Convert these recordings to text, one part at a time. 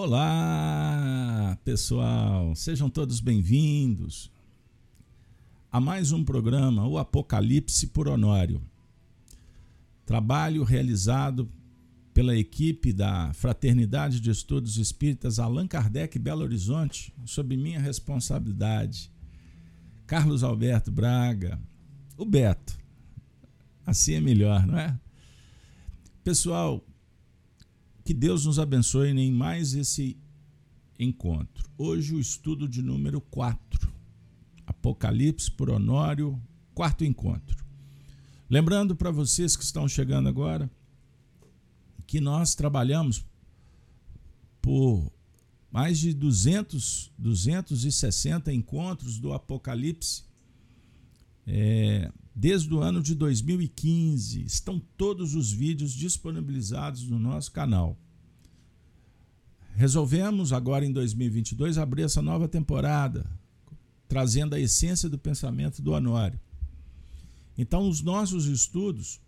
Olá, pessoal, sejam todos bem-vindos a mais um programa, O Apocalipse por Honório. Trabalho realizado pela equipe da Fraternidade de Estudos Espíritas Allan Kardec Belo Horizonte, sob minha responsabilidade. Carlos Alberto Braga, o Beto. Assim é melhor, não é? Pessoal, que Deus nos abençoe em mais esse encontro. Hoje o estudo de número 4. Apocalipse por Honório, quarto encontro. Lembrando para vocês que estão chegando agora que nós trabalhamos por mais de 200, 260 encontros do Apocalipse é, desde o ano de 2015. Estão todos os vídeos disponibilizados no nosso canal. Resolvemos agora em 2022 abrir essa nova temporada, trazendo a essência do pensamento do Honório. Então, os nossos estudos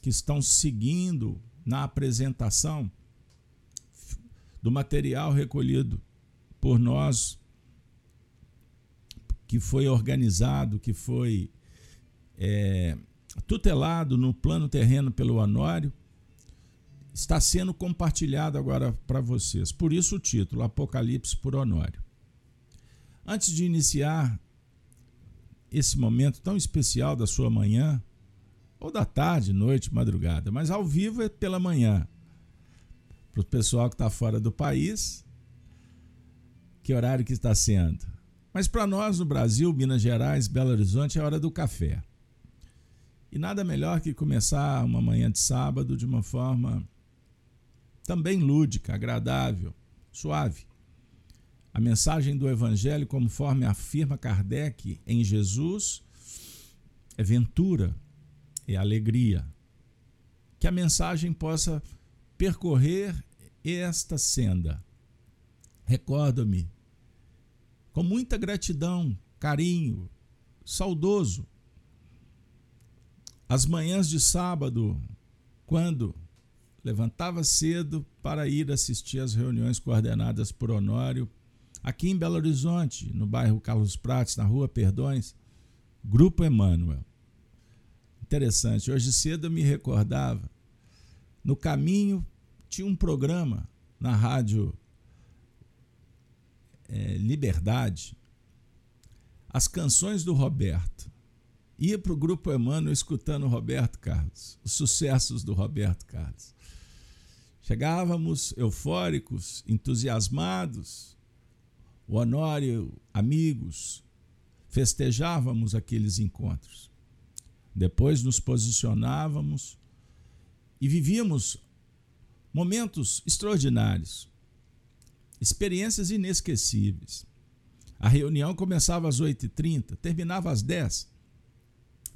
que estão seguindo na apresentação do material recolhido por nós, que foi organizado, que foi é, tutelado no plano terreno pelo Honório, está sendo compartilhado agora para vocês. Por isso o título, Apocalipse por Honório. Antes de iniciar esse momento tão especial da sua manhã, ou da tarde, noite, madrugada, mas ao vivo é pela manhã. Para o pessoal que está fora do país, que horário que está sendo? Mas para nós no Brasil, Minas Gerais, Belo Horizonte, é hora do café. E nada melhor que começar uma manhã de sábado de uma forma também lúdica, agradável, suave. A mensagem do Evangelho, conforme afirma Kardec em Jesus, é ventura, é alegria. Que a mensagem possa percorrer esta senda. Recordo-me com muita gratidão, carinho, saudoso as manhãs de sábado, quando levantava cedo para ir assistir às reuniões coordenadas por Honório, aqui em Belo Horizonte, no bairro Carlos Prates, na rua Perdões, Grupo Emmanuel. Interessante, hoje cedo eu me recordava, no caminho tinha um programa na rádio é, Liberdade, as canções do Roberto ia para o Grupo Emmanuel escutando Roberto Carlos, os sucessos do Roberto Carlos. Chegávamos eufóricos, entusiasmados, o Honório, amigos, festejávamos aqueles encontros. Depois nos posicionávamos e vivíamos momentos extraordinários, experiências inesquecíveis. A reunião começava às 8h30, terminava às 10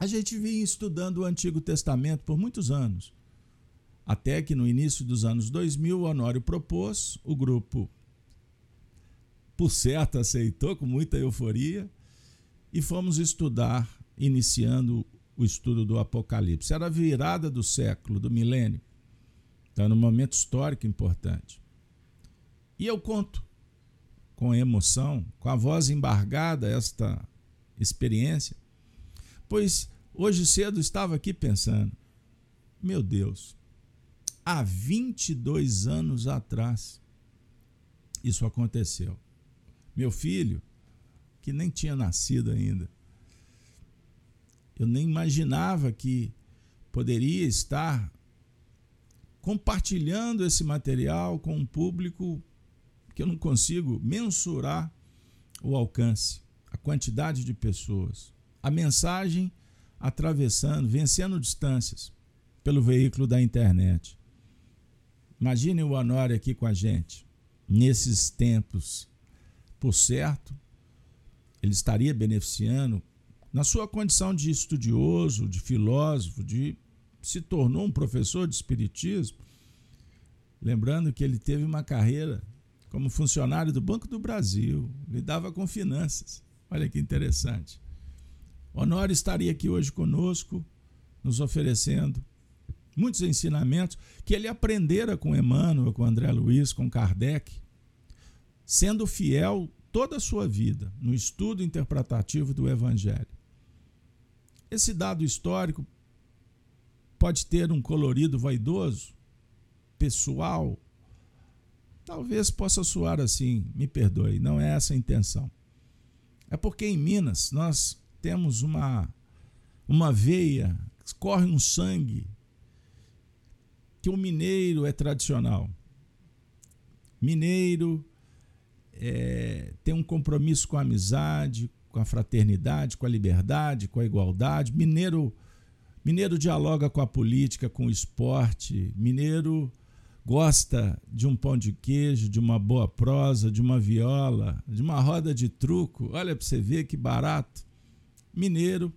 a gente vinha estudando o Antigo Testamento por muitos anos, até que no início dos anos 2000 o Honório propôs, o grupo, por certo, aceitou com muita euforia e fomos estudar, iniciando o estudo do Apocalipse. Era a virada do século, do milênio. Então, era um momento histórico importante. E eu conto com emoção, com a voz embargada, esta experiência, Pois hoje cedo estava aqui pensando, meu Deus, há 22 anos atrás isso aconteceu. Meu filho, que nem tinha nascido ainda, eu nem imaginava que poderia estar compartilhando esse material com um público que eu não consigo mensurar o alcance, a quantidade de pessoas a mensagem atravessando, vencendo distâncias pelo veículo da internet. Imagine o Honório aqui com a gente, nesses tempos. Por certo, ele estaria beneficiando na sua condição de estudioso, de filósofo, de se tornou um professor de espiritismo. Lembrando que ele teve uma carreira como funcionário do Banco do Brasil, lidava com finanças. Olha que interessante. Honório estaria aqui hoje conosco, nos oferecendo muitos ensinamentos que ele aprendera com Emmanuel, com André Luiz, com Kardec, sendo fiel toda a sua vida no estudo interpretativo do Evangelho. Esse dado histórico pode ter um colorido vaidoso, pessoal. Talvez possa soar assim, me perdoe, não é essa a intenção. É porque em Minas nós temos uma, uma veia, corre um sangue, que o mineiro é tradicional. Mineiro é, tem um compromisso com a amizade, com a fraternidade, com a liberdade, com a igualdade. Mineiro, mineiro dialoga com a política, com o esporte. Mineiro gosta de um pão de queijo, de uma boa prosa, de uma viola, de uma roda de truco. Olha para você ver que barato. Mineiro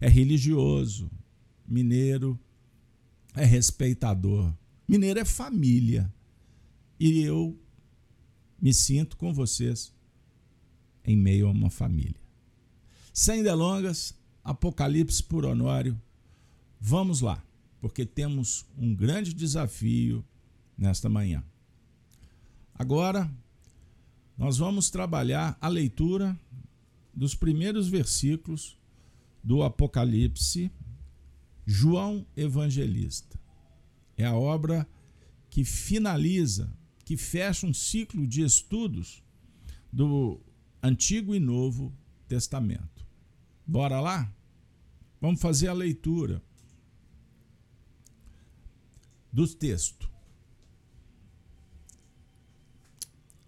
é religioso. Mineiro é respeitador. Mineiro é família. E eu me sinto com vocês em meio a uma família. Sem delongas, Apocalipse por Honório, vamos lá, porque temos um grande desafio nesta manhã. Agora, nós vamos trabalhar a leitura dos primeiros versículos do Apocalipse, João Evangelista. É a obra que finaliza que fecha um ciclo de estudos do Antigo e Novo Testamento. Bora lá? Vamos fazer a leitura do texto.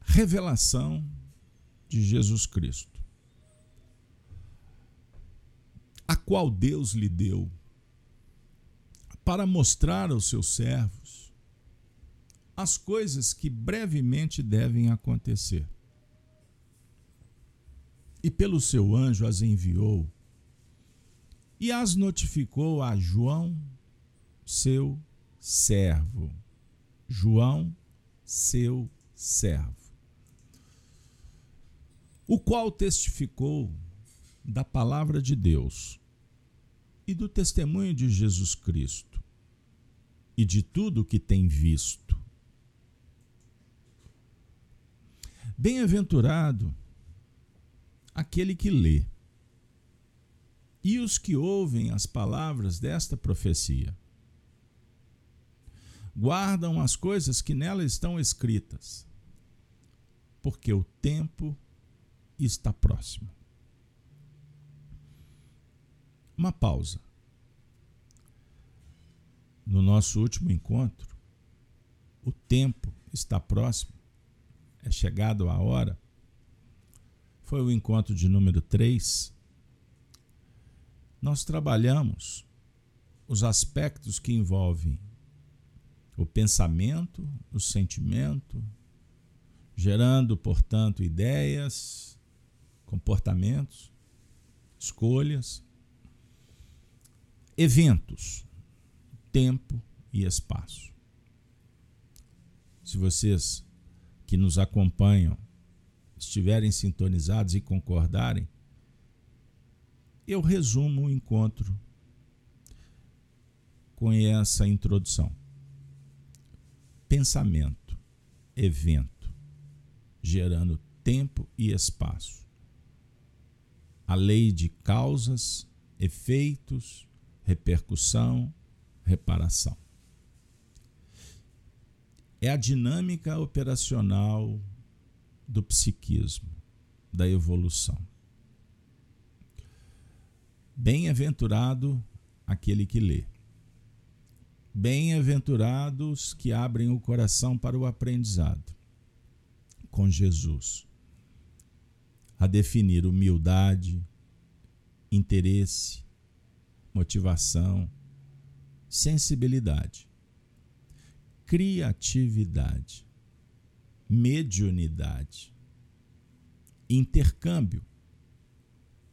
Revelação de Jesus Cristo, a qual Deus lhe deu para mostrar aos seus servos as coisas que brevemente devem acontecer. E pelo seu anjo as enviou e as notificou a João, seu servo. João, seu servo. O qual testificou da palavra de Deus e do testemunho de Jesus Cristo e de tudo que tem visto Bem-aventurado aquele que lê e os que ouvem as palavras desta profecia. Guardam as coisas que nela estão escritas, porque o tempo está próximo. Uma pausa. No nosso último encontro, o tempo está próximo é chegado a hora, foi o encontro de número 3. Nós trabalhamos os aspectos que envolvem o pensamento, o sentimento, gerando, portanto, ideias, comportamentos, escolhas, eventos, tempo e espaço. Se vocês que nos acompanham estiverem sintonizados e concordarem, eu resumo o encontro com essa introdução. Pensamento, evento, gerando tempo e espaço. A lei de causas, efeitos, repercussão, reparação é a dinâmica operacional do psiquismo, da evolução. Bem-aventurado aquele que lê. Bem-aventurados que abrem o coração para o aprendizado com Jesus. A definir humildade, interesse, motivação, sensibilidade criatividade, mediunidade, intercâmbio,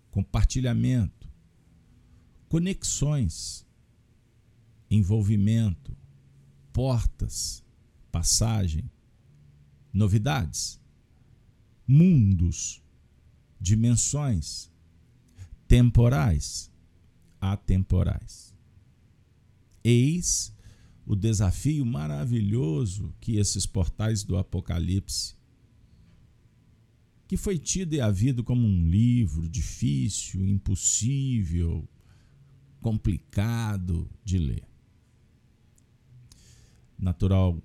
compartilhamento, conexões, envolvimento, portas, passagem, novidades, mundos, dimensões, temporais, atemporais. Eis o desafio maravilhoso que esses portais do Apocalipse que foi tido e havido como um livro difícil, impossível, complicado de ler. Natural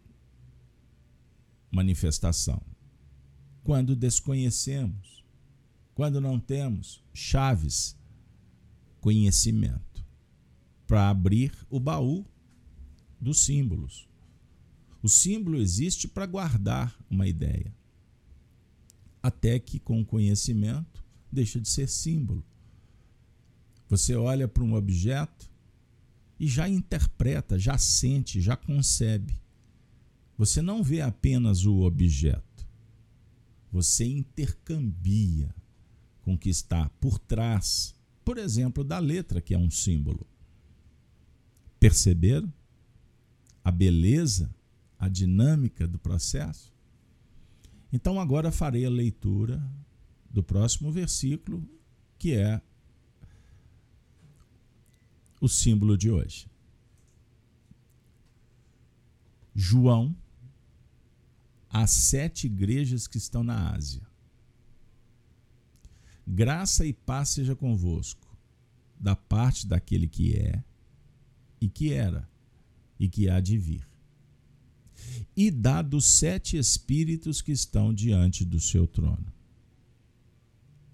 manifestação. Quando desconhecemos, quando não temos chaves, conhecimento, para abrir o baú dos símbolos. O símbolo existe para guardar uma ideia, até que com o conhecimento deixa de ser símbolo. Você olha para um objeto e já interpreta, já sente, já concebe. Você não vê apenas o objeto, você intercambia com o que está por trás, por exemplo, da letra, que é um símbolo. Perceberam a beleza, a dinâmica do processo? Então, agora farei a leitura do próximo versículo, que é o símbolo de hoje. João, as sete igrejas que estão na Ásia. Graça e paz seja convosco, da parte daquele que é, e que era, e que há de vir. E dá dos sete espíritos que estão diante do seu trono.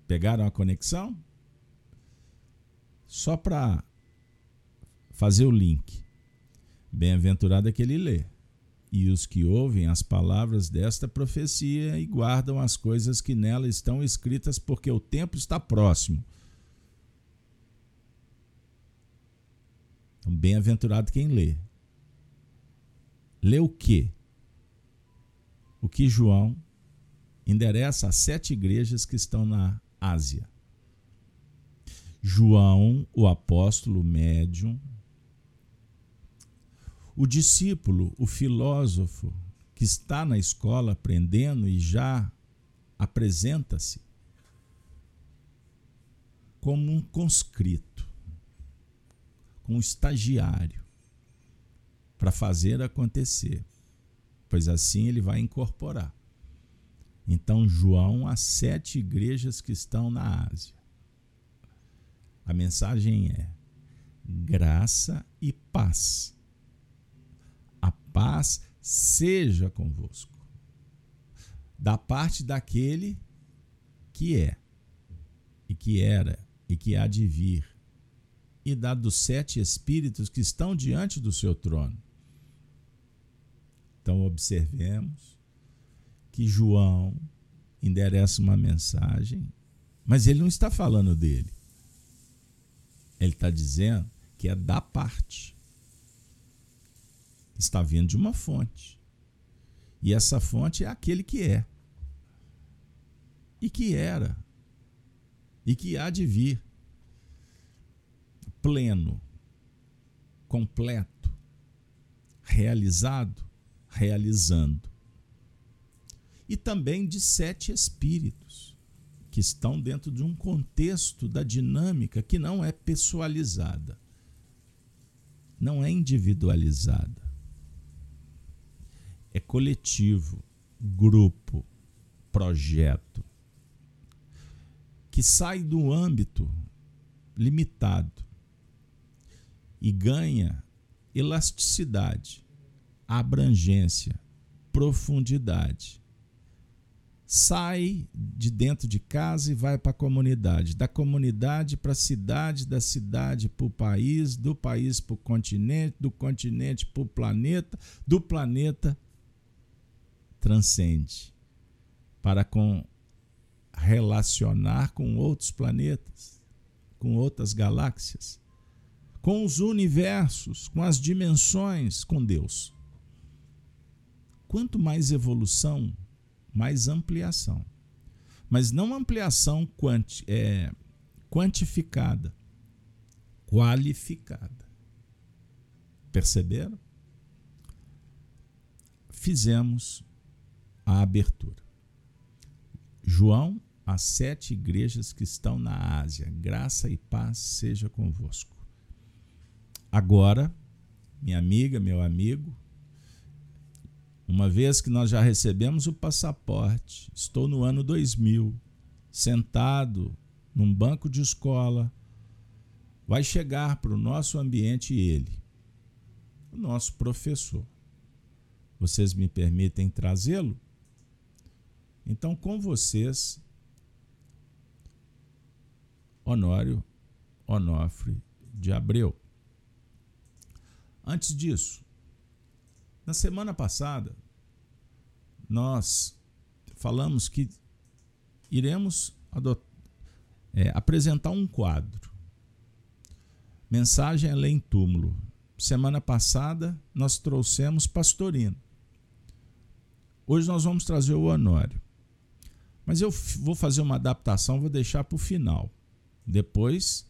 Pegaram a conexão? Só para fazer o link. Bem-aventurado aquele lê, e os que ouvem as palavras desta profecia e guardam as coisas que nela estão escritas, porque o tempo está próximo. Então, bem-aventurado quem lê. Lê o quê? O que João endereça às sete igrejas que estão na Ásia. João, o apóstolo médium, o discípulo, o filósofo que está na escola aprendendo e já apresenta-se como um conscrito, como um estagiário para fazer acontecer, pois assim ele vai incorporar. Então, João, as sete igrejas que estão na Ásia. A mensagem é: graça e paz paz seja convosco. Da parte daquele que é, e que era, e que há de vir, e da dos sete espíritos que estão diante do seu trono. Então, observemos que João endereça uma mensagem, mas ele não está falando dele. Ele está dizendo que é da parte está vindo de uma fonte. E essa fonte é aquele que é, e que era, e que há de vir, pleno, completo, realizado, realizando. E também de sete espíritos, que estão dentro de um contexto da dinâmica que não é pessoalizada, não é individualizada é coletivo, grupo, projeto, que sai do âmbito limitado e ganha elasticidade, abrangência, profundidade. Sai de dentro de casa e vai para a comunidade, da comunidade para a cidade, da cidade para o país, do país para o continente, do continente para o planeta, do planeta transcende para com relacionar com outros planetas, com outras galáxias, com os universos, com as dimensões, com Deus. Quanto mais evolução, mais ampliação. Mas não ampliação quanti, é, quantificada, qualificada. Perceberam? Fizemos a abertura. João, as sete igrejas que estão na Ásia, graça e paz seja convosco. Agora, minha amiga, meu amigo, Uma vez que nós já recebemos o passaporte, estou no ano 2000, sentado num banco de escola, vai chegar para o nosso ambiente ele, o nosso professor. Vocês me permitem trazê-lo? Então, com vocês, Honório Onofre de Abreu. Antes disso, na semana passada, nós falamos que iremos é, apresentar um quadro. Mensagem além túmulo. Semana passada nós trouxemos Pastorino. Hoje nós vamos trazer o Honório. Mas eu vou fazer uma adaptação, vou deixar para o final. Depois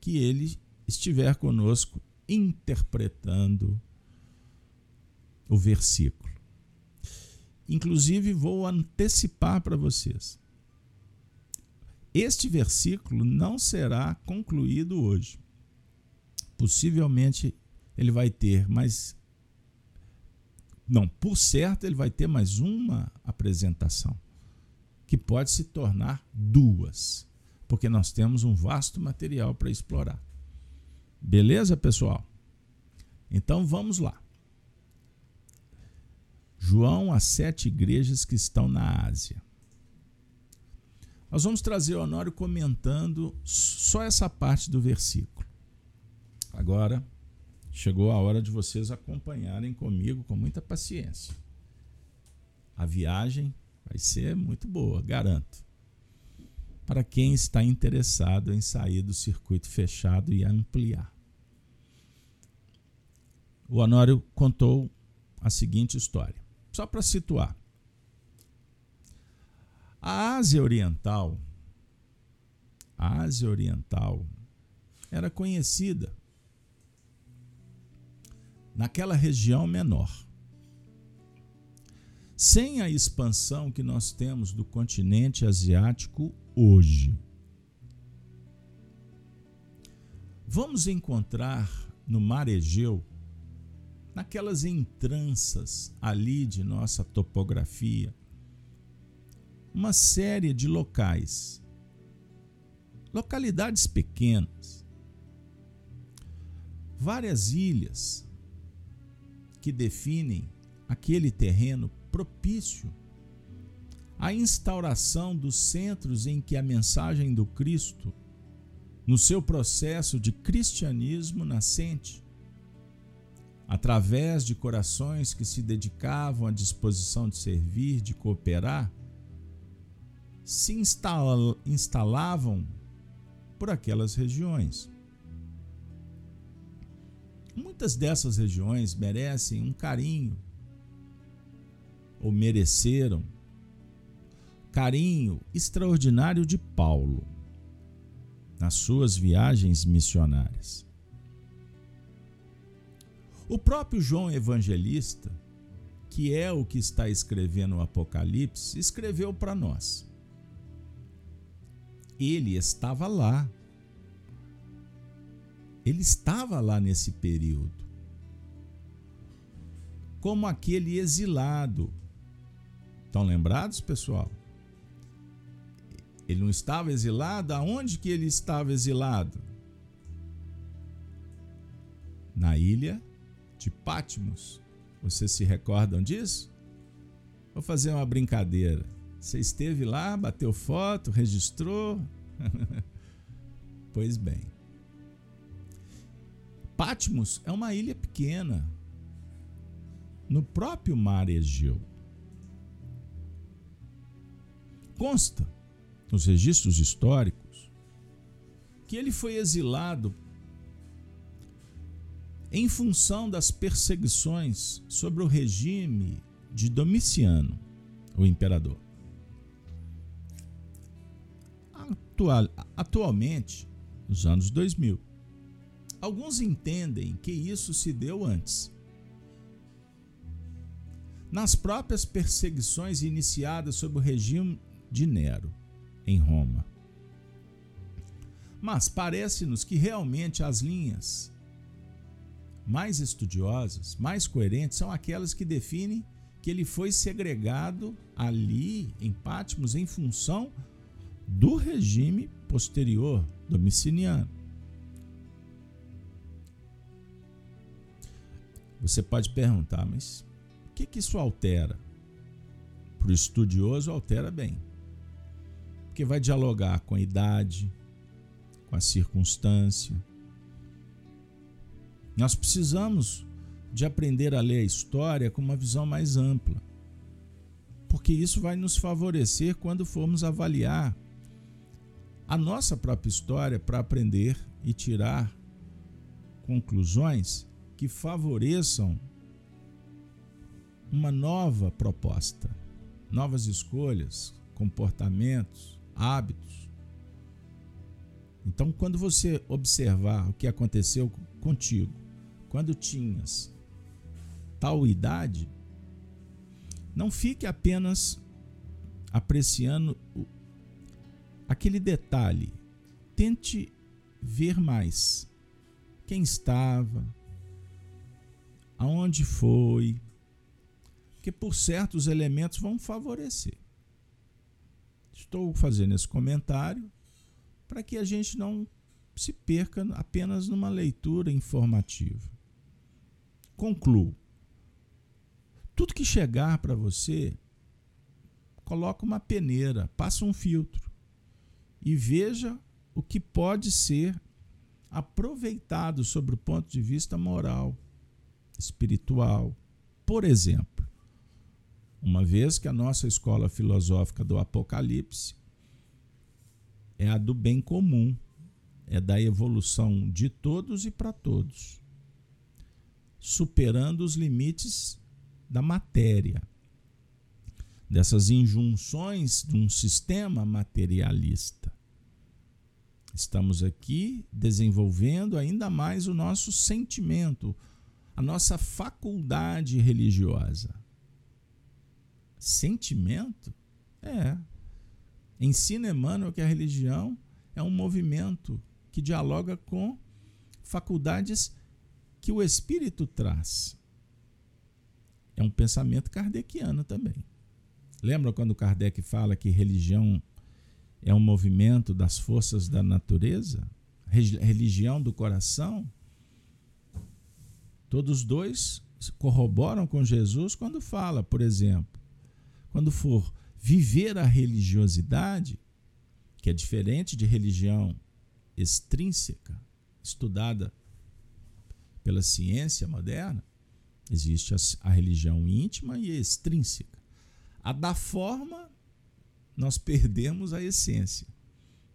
que ele estiver conosco interpretando o versículo. Inclusive, vou antecipar para vocês. Este versículo não será concluído hoje. Possivelmente ele vai ter mais. Não, por certo, ele vai ter mais uma apresentação, que pode se tornar duas, porque nós temos um vasto material para explorar. Beleza, pessoal? Então vamos lá. João às sete igrejas que estão na Ásia. Nós vamos trazer o Honório comentando só essa parte do versículo. Agora chegou a hora de vocês acompanharem comigo com muita paciência. A viagem vai ser muito boa, garanto. Para quem está interessado em sair do circuito fechado e ampliar. O Honório contou a seguinte história, só para situar. A Ásia Oriental, a Ásia Oriental era conhecida naquela região menor. Sem a expansão que nós temos do continente asiático hoje. Vamos encontrar no Mar Egeu, naquelas entranças ali de nossa topografia, uma série de locais, localidades pequenas, várias ilhas que definem aquele terreno propício à instauração dos centros em que a mensagem do Cristo, no seu processo de cristianismo nascente, através de corações que se dedicavam à disposição de servir, de cooperar, se instalavam por aquelas regiões. Muitas dessas regiões merecem um carinho, ou mereceram, carinho extraordinário de Paulo nas suas viagens missionárias. O próprio João Evangelista, que é o que está escrevendo o Apocalipse, escreveu para nós ele estava lá. Ele estava lá nesse período. Como aquele exilado. Estão lembrados, pessoal? Ele não estava exilado? Aonde que ele estava exilado? Na ilha de Patmos. Vocês se recordam disso? Vou fazer uma brincadeira. Você esteve lá, bateu foto, registrou? pois bem. Patmos é uma ilha pequena no próprio mar Egeu. Consta nos registros históricos que ele foi exilado em função das perseguições sobre o regime de Domiciano, o imperador. atual, atualmente, nos anos 2000. Alguns entendem que isso se deu antes. Nas próprias perseguições iniciadas sob o regime de Nero, em Roma. Mas parece-nos que realmente as linhas mais estudiosas, mais coerentes, são aquelas que definem que ele foi segregado ali em Patmos em função do regime posterior domiciliano. Você pode perguntar, mas o que, que isso altera? Para o estudioso, altera bem. Porque vai dialogar com a idade, com a circunstância. Nós precisamos de aprender a ler a história com uma visão mais ampla. Porque isso vai nos favorecer quando formos avaliar a nossa própria história para aprender e tirar conclusões que favoreçam uma nova proposta, novas escolhas, comportamentos, hábitos. Então, quando você observar o que aconteceu contigo, quando tinhas tal idade, não fique apenas apreciando aquele detalhe. Tente ver mais quem estava, aonde foi, que por certos elementos vão favorecer. Estou fazendo esse comentário para que a gente não se perca apenas numa leitura informativa. Concluo. Tudo que chegar para você, coloca uma peneira, passa um filtro e veja o que pode ser aproveitado sobre o ponto de vista moral, espiritual. Por exemplo, uma vez que a nossa escola filosófica do Apocalipse é a do bem comum, é da evolução de todos e para todos, superando os limites da matéria, dessas injunções de um sistema materialista. Estamos aqui desenvolvendo ainda mais o nosso sentimento, a nossa faculdade religiosa. Sentimento? É. Ensina Emmanuel que a religião é um movimento que dialoga com faculdades que o espírito traz. É um pensamento kardeciano também. Lembra quando Kardec fala que religião é um movimento das forças da natureza? Religião do coração? Todos dois corroboram com Jesus quando fala, por exemplo, quando for viver a religiosidade, que é diferente de religião extrínseca, estudada pela ciência moderna, existe a, religião íntima e extrínseca. A da forma, nós perdemos a essência,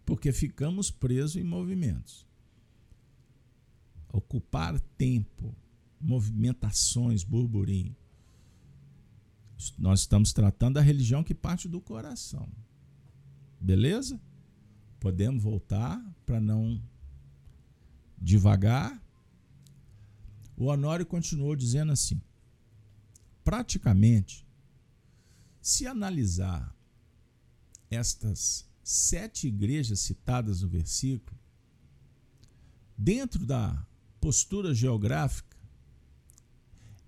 porque ficamos presos em movimentos. Ocupar tempo, movimentações, burburinho. Nós estamos tratando da religião que parte do coração. Beleza? Podemos voltar para não devagar. O Honório continuou dizendo assim: praticamente, se analisar estas sete igrejas citadas no versículo, dentro da postura geográfica,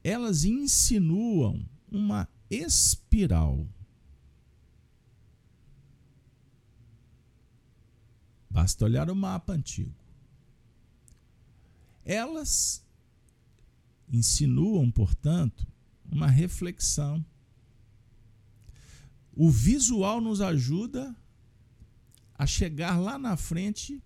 elas insinuam uma espiral. Basta olhar o mapa antigo. Elas insinuam, portanto, uma reflexão. O visual nos ajuda a chegar lá na frente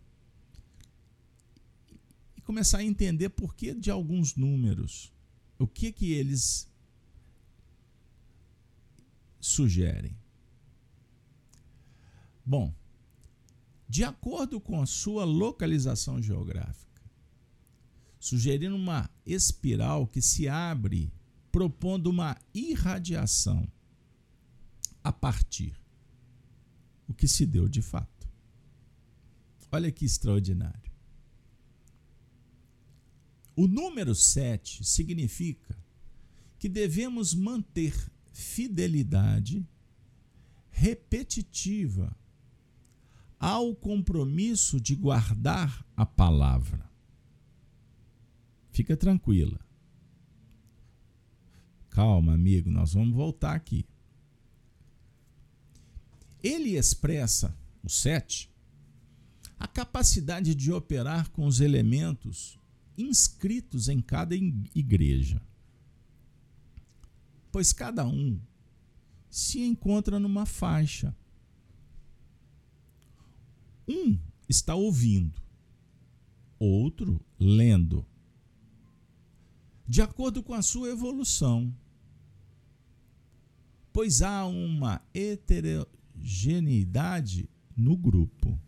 e começar a entender por que de alguns números, o que que eles sugerem. Bom, de acordo com a sua localização geográfica, sugerindo uma espiral que se abre propondo uma irradiação a partir o que se deu de fato. Olha que extraordinário. O número 7 significa que devemos manter fidelidade repetitiva ao compromisso de guardar a palavra. Fica tranquila. Calma, amigo, nós vamos voltar aqui. Ele expressa, o 7, a capacidade de operar com os elementos inscritos em cada igreja. Pois cada um se encontra numa faixa. Um está ouvindo, outro lendo, de acordo com a sua evolução. Pois há uma heterogeneidade no grupo.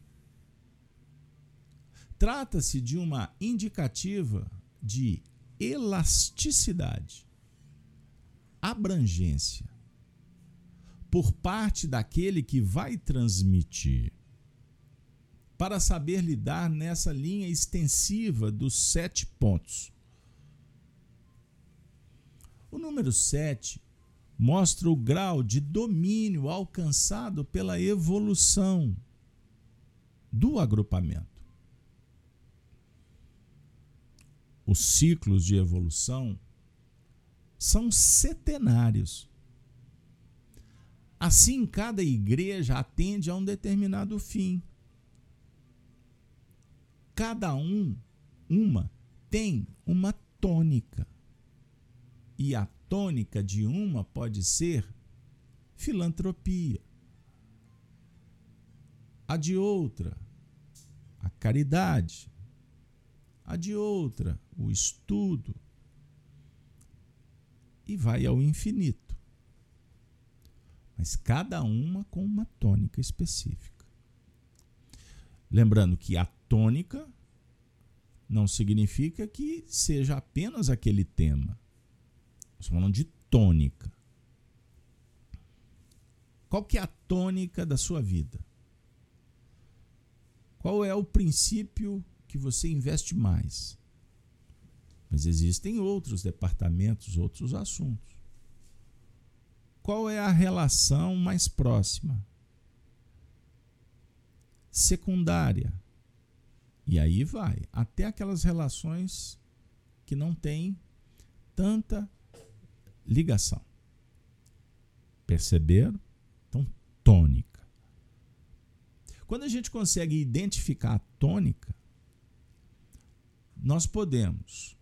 Trata-se de uma indicativa de elasticidade, abrangência, por parte daquele que vai transmitir, para saber lidar nessa linha extensiva dos sete pontos. O número 7 mostra o grau de domínio alcançado pela evolução do agrupamento. os ciclos de evolução são setenários. Assim, cada igreja atende a um determinado fim. Cada um, uma, tem uma tônica. E a tônica de uma pode ser filantropia. A de outra, a caridade. A de outra, o estudo, e vai ao infinito. Mas cada uma com uma tônica específica. Lembrando que a tônica não significa que seja apenas aquele tema. Estamos falando de tônica. Qual que é a tônica da sua vida? Qual é o princípio que você investe mais? Mas existem outros departamentos, outros assuntos. Qual é a relação mais próxima? Secundária. E aí vai, até aquelas relações que não têm tanta ligação. Perceberam? Então, tônica. Quando a gente consegue identificar a tônica, nós podemos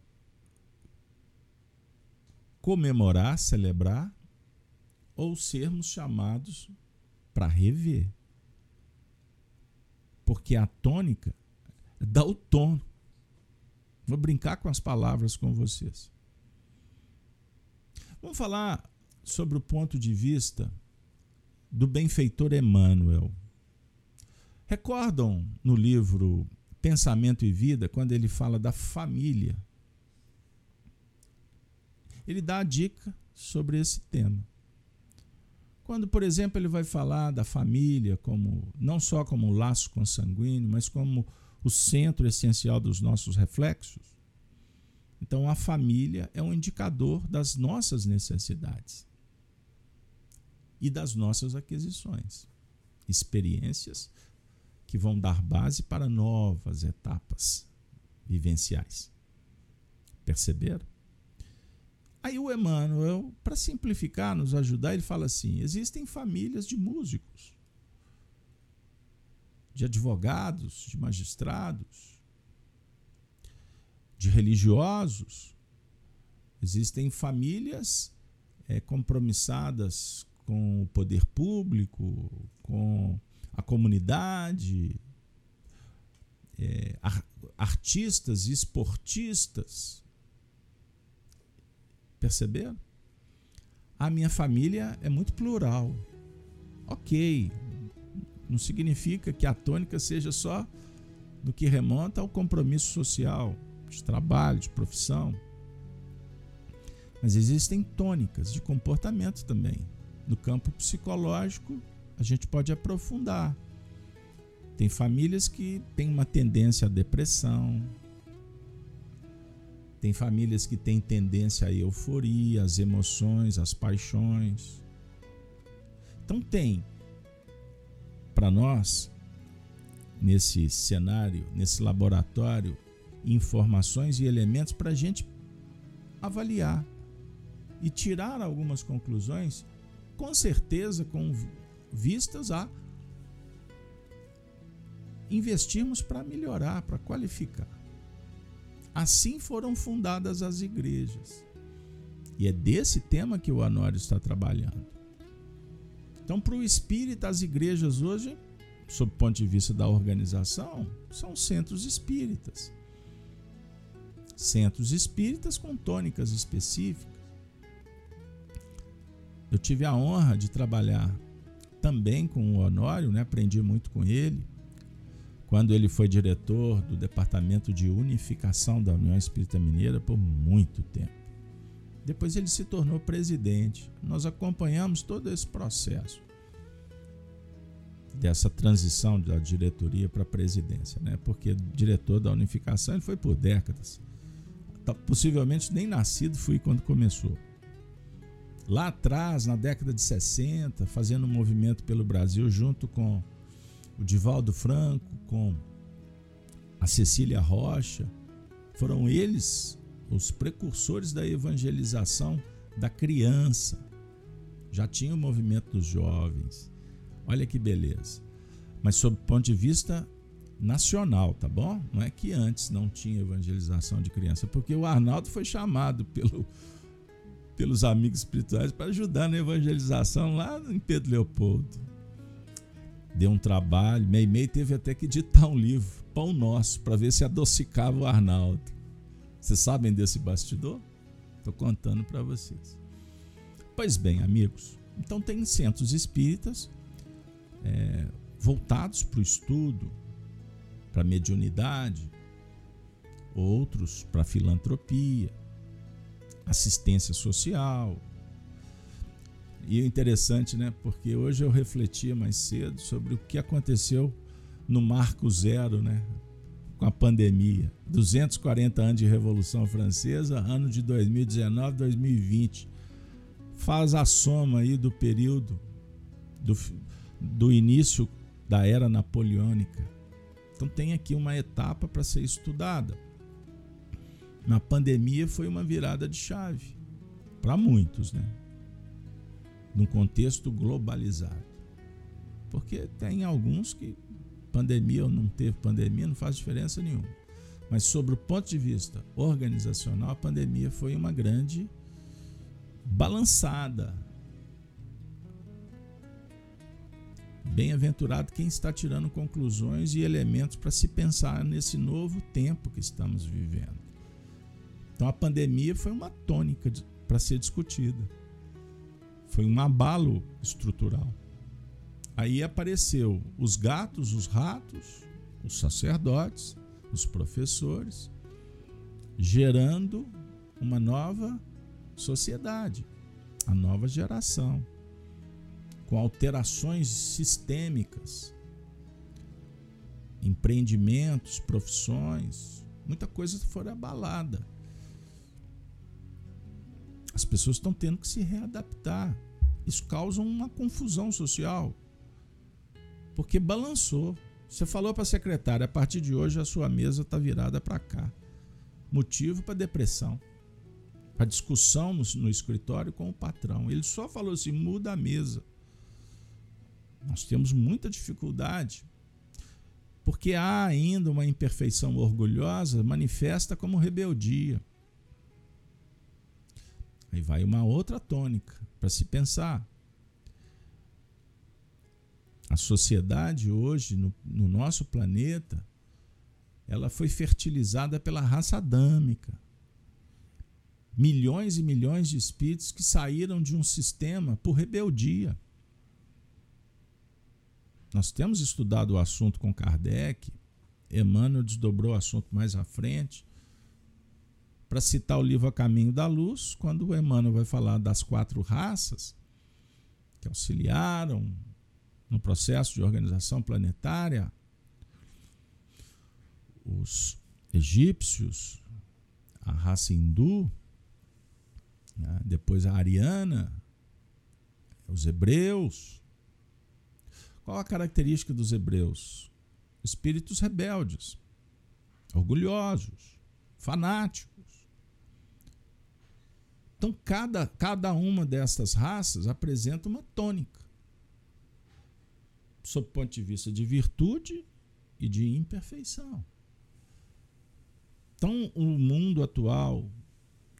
comemorar, celebrar ou sermos chamados para rever. Porque a tônica dá o tom. Vou brincar com as palavras com vocês. Vamos falar sobre o ponto de vista do benfeitor Emmanuel. Recordam no livro Pensamento e Vida, quando ele fala da família? Ele dá a dica sobre esse tema. Quando, por exemplo, ele vai falar da família como não só como um laço consanguíneo, mas como o centro essencial dos nossos reflexos, então a família é um indicador das nossas necessidades e das nossas aquisições, experiências que vão dar base para novas etapas vivenciais. Perceberam? Aí o Emmanuel, para simplificar, nos ajudar, ele fala assim: existem famílias de músicos, de advogados, de magistrados, de religiosos. Existem famílias é, compromissadas com o poder público, com a comunidade, é, artistas esportistas Perceberam? A minha família é muito plural. Ok, não significa que a tônica seja só do que remonta ao compromisso social, de trabalho, de profissão. Mas existem tônicas de comportamento também. No campo psicológico, a gente pode aprofundar. Tem famílias que têm uma tendência à depressão, tem famílias que têm tendência à euforia, às emoções, às paixões. Então tem para nós nesse cenário, nesse laboratório, informações e elementos para a gente avaliar e tirar algumas conclusões, com certeza com vistas a investirmos para melhorar, para qualificar. Assim foram fundadas as igrejas. E é desse tema que o Honório está trabalhando. Então, para o espírita, as igrejas hoje, sob o ponto de vista da organização, são centros espíritas. Centros espíritas com tônicas específicas. Eu tive a honra de trabalhar também com o Honório, né? aprendi muito com ele, quando ele foi diretor do Departamento de Unificação da União Espírita Mineira por muito tempo. Depois ele se tornou presidente. Nós acompanhamos todo esse processo dessa transição da diretoria para a presidência, né? Porque diretor da unificação ele foi por décadas. Possivelmente nem nascido fui quando começou. Lá atrás, na década de 60, fazendo um movimento pelo Brasil junto com o Divaldo Franco, com a Cecília Rocha, foram eles os precursores da evangelização da criança. Já tinha o movimento dos jovens. Olha que beleza. Mas sob o ponto de vista nacional, tá bom? Não é que antes não tinha evangelização de criança, porque o Arnaldo foi chamado pelo, pelos amigos espirituais para ajudar na evangelização lá em Pedro Leopoldo. Deu um trabalho, Meimei teve até que editar um livro, Pão Nosso, para ver se adocicava o Arnaldo. Vocês sabem desse bastidor? Estou contando para vocês. Pois bem, amigos, então tem centros espíritas é, voltados para o estudo, para a mediunidade, outros para filantropia, assistência social. E é interessante, né? Porque hoje eu refletia mais cedo sobre o que aconteceu no marco zero, né? com a pandemia. 240 anos de Revolução Francesa, ano de 2019, 2020. Faz a soma aí do período do, do início da era napoleônica. Então tem aqui uma etapa para ser estudada. Na pandemia foi uma virada de chave para muitos, né? Num contexto globalizado. Porque tem alguns que pandemia ou não teve pandemia, não faz diferença nenhuma. Mas sobre o ponto de vista organizacional, a pandemia foi uma grande balançada. Bem-aventurado quem está tirando conclusões e elementos para se pensar nesse novo tempo que estamos vivendo. Então a pandemia foi uma tônica para ser discutida. Foi um abalo estrutural. Aí apareceu os gatos, os ratos, os sacerdotes, os professores, gerando uma nova sociedade, a nova geração, com alterações sistêmicas, empreendimentos, profissões, muita coisa foi abalada. As pessoas estão tendo que se readaptar. Isso causa uma confusão social porque balançou. Você falou para a secretária: a partir de hoje a sua mesa está virada para cá. Motivo para depressão, para discussão no, no escritório com o patrão. Ele só falou assim: muda a mesa. Nós temos muita dificuldade, porque há ainda uma imperfeição orgulhosa manifesta como rebeldia. Aí vai uma outra tônica para se pensar. A sociedade hoje, no, no nosso planeta, ela foi fertilizada pela raça adâmica. Milhões e milhões de espíritos que saíram de um sistema por rebeldia. Nós temos estudado o assunto com Kardec, Emmanuel desdobrou o assunto mais à frente. Para citar o livro A Caminho da Luz, quando o Emmanuel vai falar das quatro raças que auxiliaram no processo de organização planetária, os egípcios, a raça hindu, né? depois a ariana, os hebreus. Qual a característica dos hebreus? Espíritos rebeldes, orgulhosos, fanáticos. Então, cada, cada uma dessas raças apresenta uma tônica, sob o ponto de vista de virtude e de imperfeição. Então, o mundo atual,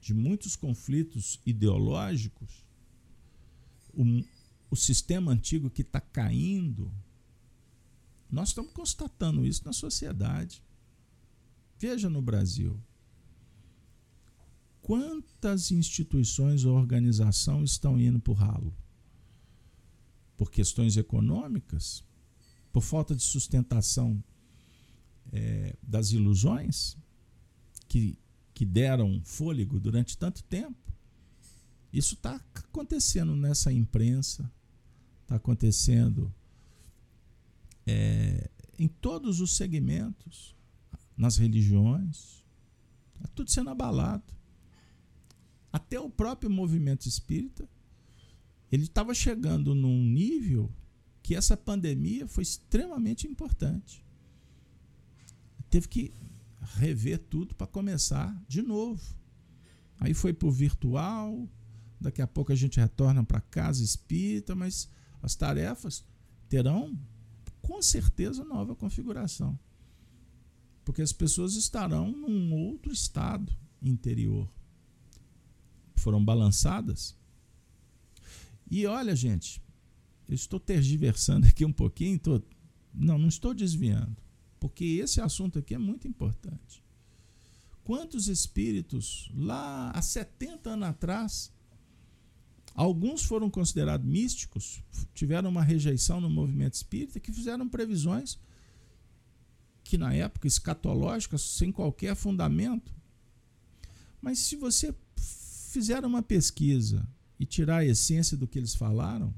de muitos conflitos ideológicos, o, o sistema antigo que está caindo, nós estamos constatando isso na sociedade. Veja no Brasil. Quantas instituições ou organização estão indo para o ralo? Por questões econômicas? Por falta de sustentação é, das ilusões que, que deram fôlego durante tanto tempo? Isso está acontecendo nessa imprensa, está acontecendo é, em todos os segmentos, nas religiões, está tudo sendo abalado. Até o próprio movimento espírita, ele estava chegando num nível que essa pandemia foi extremamente importante. Teve que rever tudo para começar de novo. Aí foi para o virtual, daqui a pouco a gente retorna para casa espírita, mas as tarefas terão com certeza nova configuração. Porque as pessoas estarão num outro estado interior. Foram balançadas. E olha, gente, eu estou tergiversando aqui um pouquinho, tô, não, não estou desviando, porque esse assunto aqui é muito importante. Quantos espíritos lá há 70 anos atrás Alguns foram considerados místicos, tiveram uma rejeição no movimento espírita, que fizeram previsões que, na época, escatológicas, sem qualquer fundamento. Mas se você fizer uma pesquisa e tirar a essência do que eles falaram,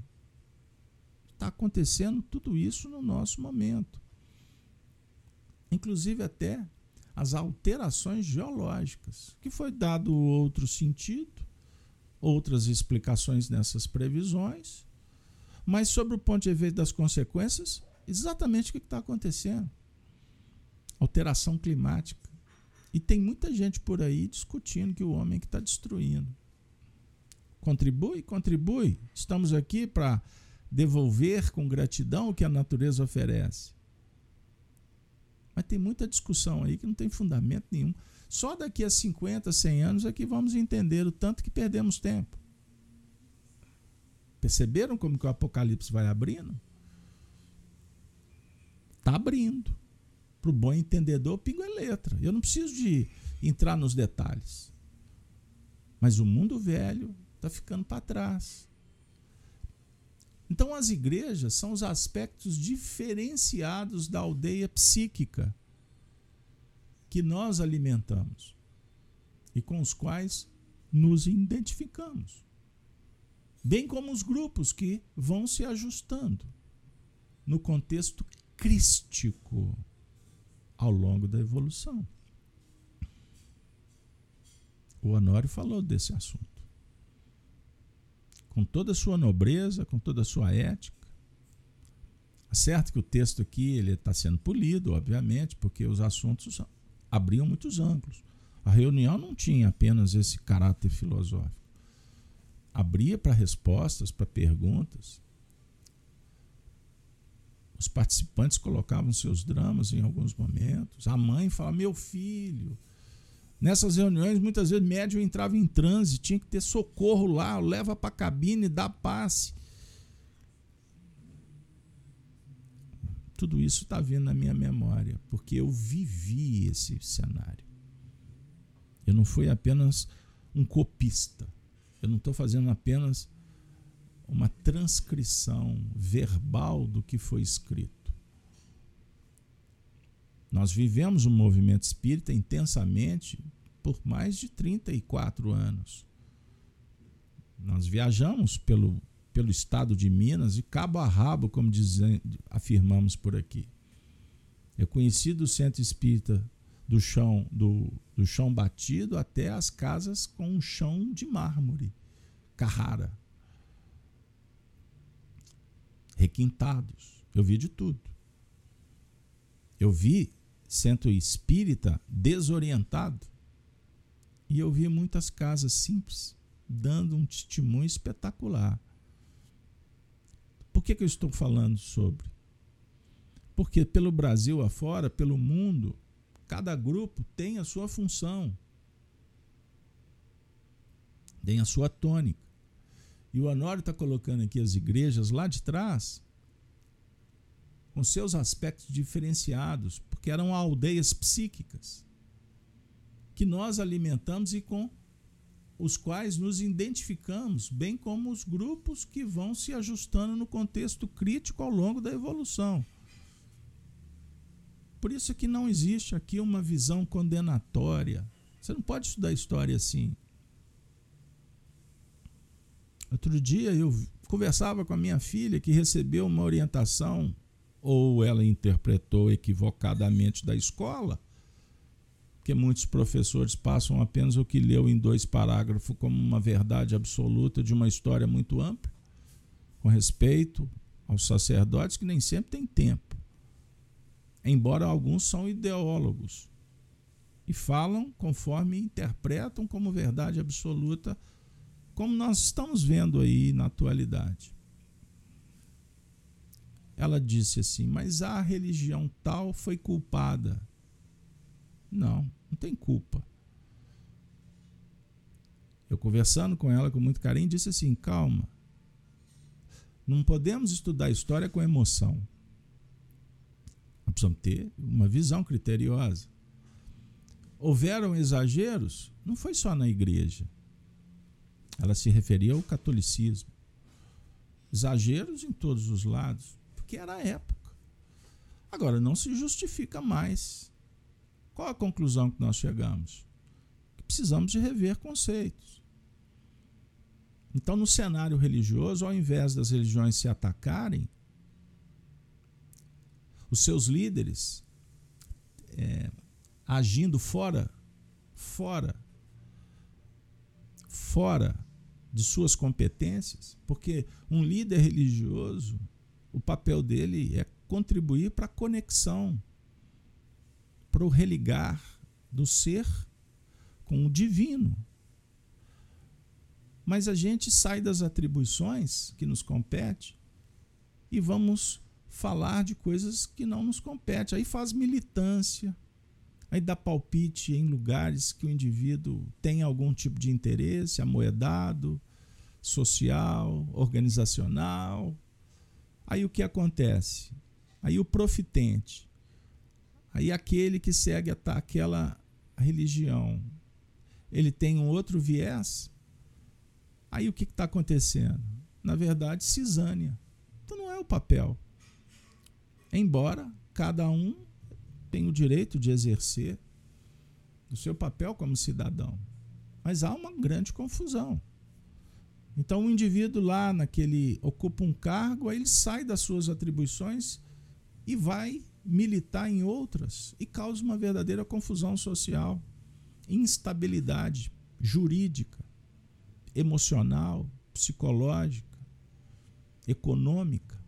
está acontecendo tudo isso no nosso momento. Inclusive até as alterações geológicas, que foi dado outro sentido outras explicações nessas previsões, mas sobre o ponto de vista das consequências, exatamente o que está acontecendo. Alteração climática. E tem muita gente por aí discutindo que o homem que está destruindo. Contribui, contribui. Estamos aqui para devolver com gratidão o que a natureza oferece. Mas tem muita discussão aí que não tem fundamento nenhum. Só daqui a 50, 100 anos é que vamos entender o tanto que perdemos tempo. Perceberam como que o Apocalipse vai abrindo? Está abrindo. Para o bom entendedor, pingo é letra. Eu não preciso de entrar nos detalhes. Mas o mundo velho está ficando para trás. Então, as igrejas são os aspectos diferenciados da aldeia psíquica que nós alimentamos e com os quais nos identificamos. Bem como os grupos que vão se ajustando no contexto crístico ao longo da evolução. O Honório falou desse assunto. Com toda a sua nobreza, com toda a sua ética. É certo que o texto aqui ele está sendo polido, obviamente, porque os assuntos abriam muitos ângulos. A reunião não tinha apenas esse caráter filosófico. Abria para respostas, para perguntas. Os participantes colocavam seus dramas em alguns momentos. A mãe fala: Meu filho. Nessas reuniões, muitas vezes, médium entrava em transe, tinha que ter socorro lá, leva para a cabine, dá passe. Tudo isso está vindo na minha memória, porque eu vivi esse cenário. Eu não fui apenas um copista. Eu não estou fazendo apenas uma transcrição verbal do que foi escrito. Nós vivemos o movimento espírita intensamente por mais de 34 anos. Nós viajamos pelo pelo estado de Minas, e cabo a rabo, como dizem, afirmamos por aqui. Eu conheci do centro espírita do chão, do, do chão batido até as casas com um chão de mármore, Carrara. Requintados. Eu vi de tudo. Eu vi centro espírita desorientado. E eu vi muitas casas simples, dando um testemunho espetacular. Por que, que eu estou falando sobre? Porque pelo Brasil afora, pelo mundo, cada grupo tem a sua função, tem a sua tônica. E o Honório está colocando aqui as igrejas lá de trás, com seus aspectos diferenciados, porque eram aldeias psíquicas que nós alimentamos e com os quais nos identificamos, bem como os grupos que vão se ajustando no contexto crítico ao longo da evolução. Por isso é que não existe aqui uma visão condenatória. Você não pode estudar história assim. Outro dia eu conversava com a minha filha que recebeu uma orientação ou ela interpretou equivocadamente da escola porque muitos professores passam apenas o que leu em dois parágrafos como uma verdade absoluta de uma história muito ampla, com respeito aos sacerdotes que nem sempre têm tempo. Embora alguns são ideólogos e falam conforme interpretam como verdade absoluta, como nós estamos vendo aí na atualidade. Ela disse assim: Mas a religião tal foi culpada. Não, não tem culpa. Eu conversando com ela com muito carinho, disse assim: calma. Não podemos estudar história com emoção. Precisamos ter uma visão criteriosa. Houveram exageros? Não foi só na igreja. Ela se referia ao catolicismo. Exageros em todos os lados, porque era a época. Agora, não se justifica mais qual a conclusão que nós chegamos? Que precisamos de rever conceitos. Então, no cenário religioso, ao invés das religiões se atacarem, os seus líderes é, agindo fora, fora, fora de suas competências, porque um líder religioso, o papel dele é contribuir para a conexão para o religar do ser com o divino. Mas a gente sai das atribuições que nos compete e vamos falar de coisas que não nos compete. Aí faz militância, aí dá palpite em lugares que o indivíduo tem algum tipo de interesse, amoedado, social, organizacional. Aí o que acontece? Aí o profitente Aí aquele que segue aquela religião, ele tem um outro viés. Aí o que está acontecendo? Na verdade, cisânia. Então não é o papel. Embora cada um tenha o direito de exercer o seu papel como cidadão. Mas há uma grande confusão. Então o indivíduo lá naquele ocupa um cargo, aí ele sai das suas atribuições e vai militar em outras e causa uma verdadeira confusão social, instabilidade jurídica, emocional, psicológica, econômica.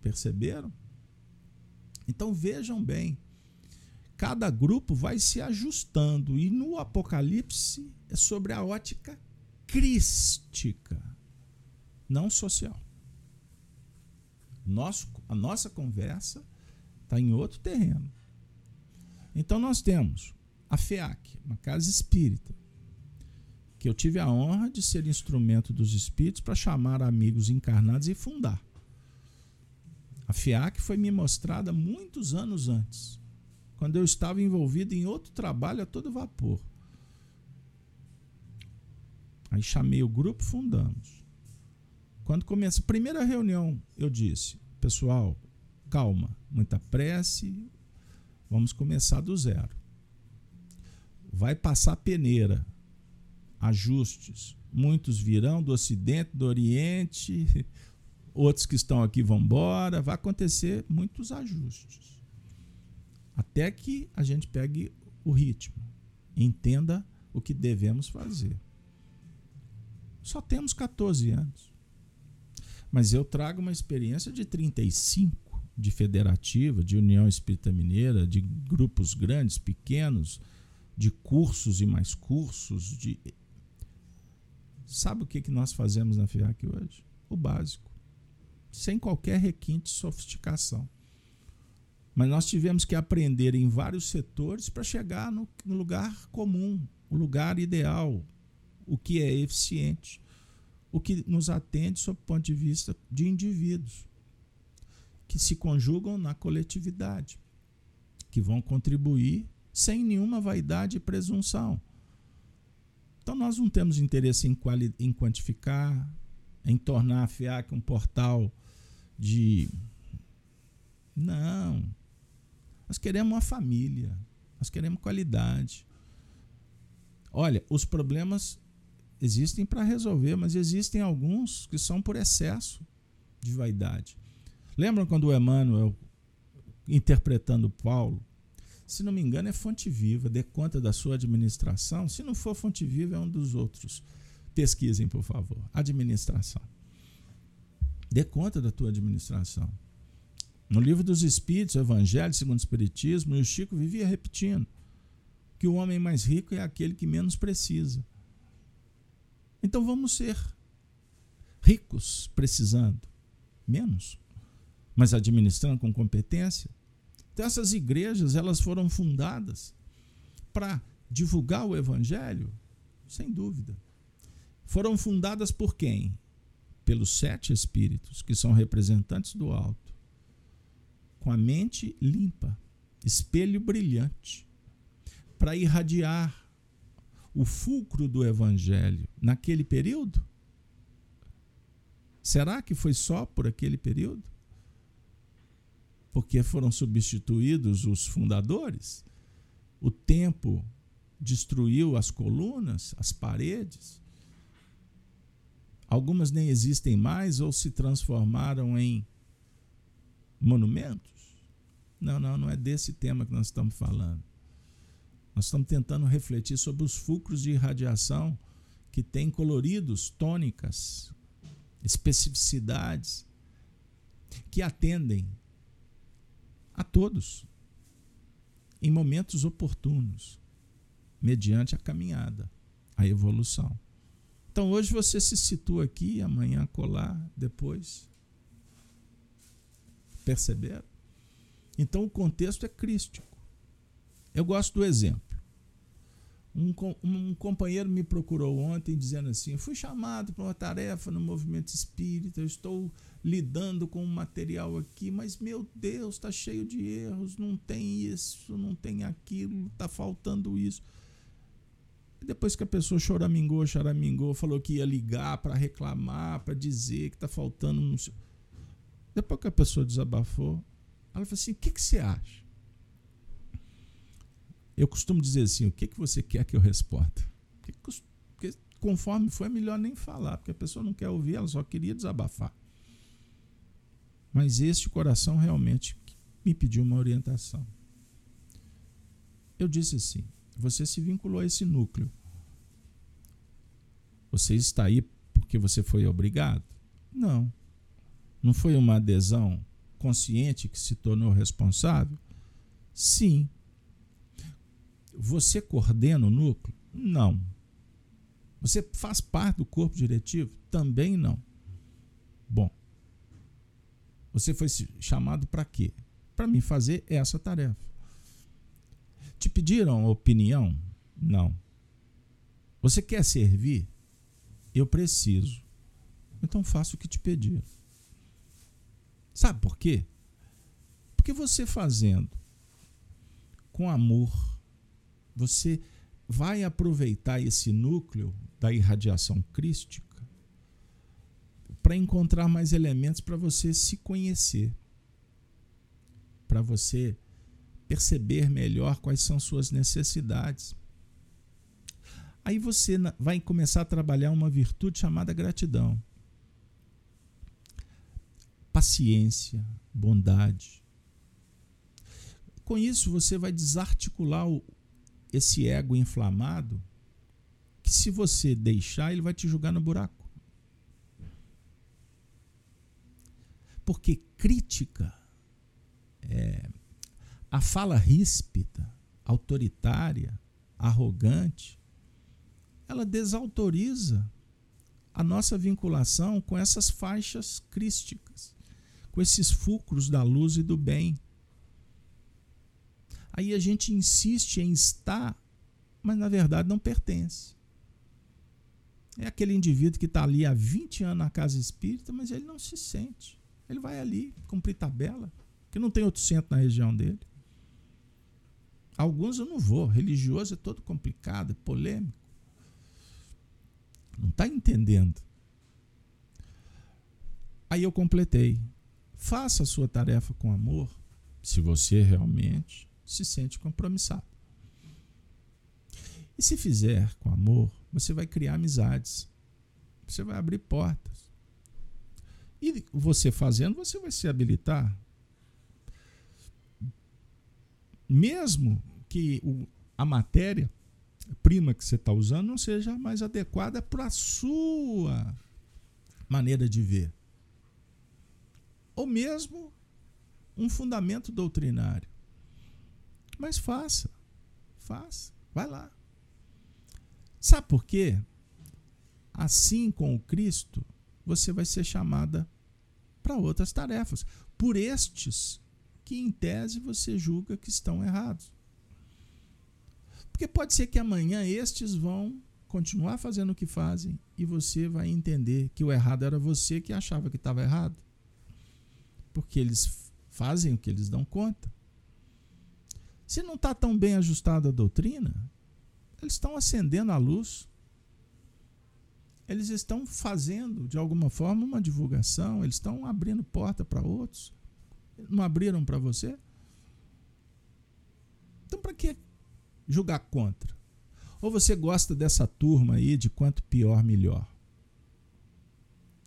Perceberam? Então vejam bem, cada grupo vai se ajustando e no Apocalipse é sobre a ótica crística, não social. Nosso, a nossa conversa está em outro terreno. Então nós temos a FEAC, uma casa espírita, que eu tive a honra de ser instrumento dos espíritos para chamar amigos encarnados e fundar. A FEAC foi me mostrada muitos anos antes, quando eu estava envolvido em outro trabalho a todo vapor. Aí chamei o grupo, fundamos. Quando começa a primeira reunião, eu disse: pessoal, calma, muita prece, vamos começar do zero. Vai passar peneira, ajustes. Muitos virão do Ocidente, do Oriente, outros que estão aqui vão embora. Vai acontecer muitos ajustes. Até que a gente pegue o ritmo, entenda o que devemos fazer. Só temos 14 anos. Mas eu trago uma experiência de 35 de federativa, de União Espírita Mineira, de grupos grandes, pequenos, de cursos e mais cursos, de Sabe o que, que nós fazemos na FIAC hoje? O básico. Sem qualquer requinte de sofisticação. Mas nós tivemos que aprender em vários setores para chegar no, no, lugar comum, o lugar ideal, o que é eficiente, o que nos atende sob o ponto de vista de indivíduos que se conjugam na coletividade, que vão contribuir sem nenhuma vaidade e presunção. Então nós não temos interesse em, em quantificar, em tornar a FIAC um portal de. Não. Nós queremos uma família, nós queremos qualidade. Olha, os problemas existem para resolver, mas existem alguns que são por excesso de vaidade. Lembram quando o Emmanuel, interpretando Paulo, se não me engano, é Fonte Viva, dê conta da sua administração. Se não for Fonte Viva, é um dos outros. Pesquisem, por favor. Administração. Dê conta da tua administração. No livro dos Espíritos, o Evangelho segundo o Espiritismo, o Chico vivia repetindo que o homem mais rico é aquele que menos precisa. Então vamos ser ricos precisando, menos, mas administrando com competência. Então essas igrejas, elas foram fundadas para divulgar o evangelho, sem dúvida. Foram fundadas por quem? Pelos sete espíritos, que são representantes do alto, com a mente limpa, espelho brilhante, para irradiar o fulcro do evangelho naquele período? Será que foi só por aquele período? Porque foram substituídos os fundadores? O tempo destruiu as colunas, as paredes? Algumas nem existem mais ou se transformaram em monumentos? Não, não, não é desse tema que nós estamos falando. Nós estamos tentando refletir sobre os fulcros de irradiação que têm coloridos, tônicas, especificidades que atendem a todos em momentos oportunos, mediante a caminhada, a evolução. Então hoje você se situa aqui, amanhã colar, depois. Perceberam? Então o contexto é crístico. Eu gosto do exemplo. Um, um companheiro me procurou ontem dizendo assim: fui chamado para uma tarefa no movimento espírita, estou lidando com um material aqui, mas meu Deus, está cheio de erros, não tem isso, não tem aquilo, está faltando isso. E depois que a pessoa choramingou, choramingou, falou que ia ligar para reclamar, para dizer que está faltando. Depois que a pessoa desabafou, ela falou assim: o que, que você acha? Eu costumo dizer assim: o que, que você quer que eu responda? Porque conforme foi, é melhor nem falar, porque a pessoa não quer ouvir, ela só queria desabafar. Mas este coração realmente me pediu uma orientação. Eu disse assim: você se vinculou a esse núcleo. Você está aí porque você foi obrigado? Não. Não foi uma adesão consciente que se tornou responsável? Sim. Você coordena o núcleo? Não. Você faz parte do corpo diretivo? Também não. Bom, você foi chamado para quê? Para mim fazer essa tarefa. Te pediram opinião? Não. Você quer servir? Eu preciso. Então faça o que te pediram. Sabe por quê? Porque você fazendo com amor, você vai aproveitar esse núcleo da irradiação crística para encontrar mais elementos para você se conhecer, para você perceber melhor quais são suas necessidades. Aí você vai começar a trabalhar uma virtude chamada gratidão. Paciência, bondade. Com isso, você vai desarticular o, esse ego inflamado, que se você deixar, ele vai te jogar no buraco. Porque crítica, é, a fala ríspida, autoritária, arrogante, ela desautoriza a nossa vinculação com essas faixas crísticas, com esses fulcros da luz e do bem. Aí a gente insiste em estar, mas na verdade não pertence. É aquele indivíduo que está ali há 20 anos na casa espírita, mas ele não se sente. Ele vai ali cumprir tabela, que não tem outro centro na região dele. Alguns eu não vou. Religioso é todo complicado, é polêmico. Não está entendendo. Aí eu completei. Faça a sua tarefa com amor, se você realmente se sente compromissado. E se fizer com amor, você vai criar amizades. Você vai abrir portas. E você fazendo, você vai se habilitar. Mesmo que o, a matéria prima que você está usando não seja mais adequada para a sua maneira de ver. Ou mesmo um fundamento doutrinário. Mas faça, faça, vai lá. Sabe por quê? Assim com o Cristo, você vai ser chamada para outras tarefas, por estes que em tese você julga que estão errados. Porque pode ser que amanhã estes vão continuar fazendo o que fazem e você vai entender que o errado era você que achava que estava errado. Porque eles fazem o que eles dão conta. Se não está tão bem ajustada a doutrina, eles estão acendendo a luz. Eles estão fazendo, de alguma forma, uma divulgação, eles estão abrindo porta para outros. Não abriram para você? Então, para que julgar contra? Ou você gosta dessa turma aí de quanto pior, melhor?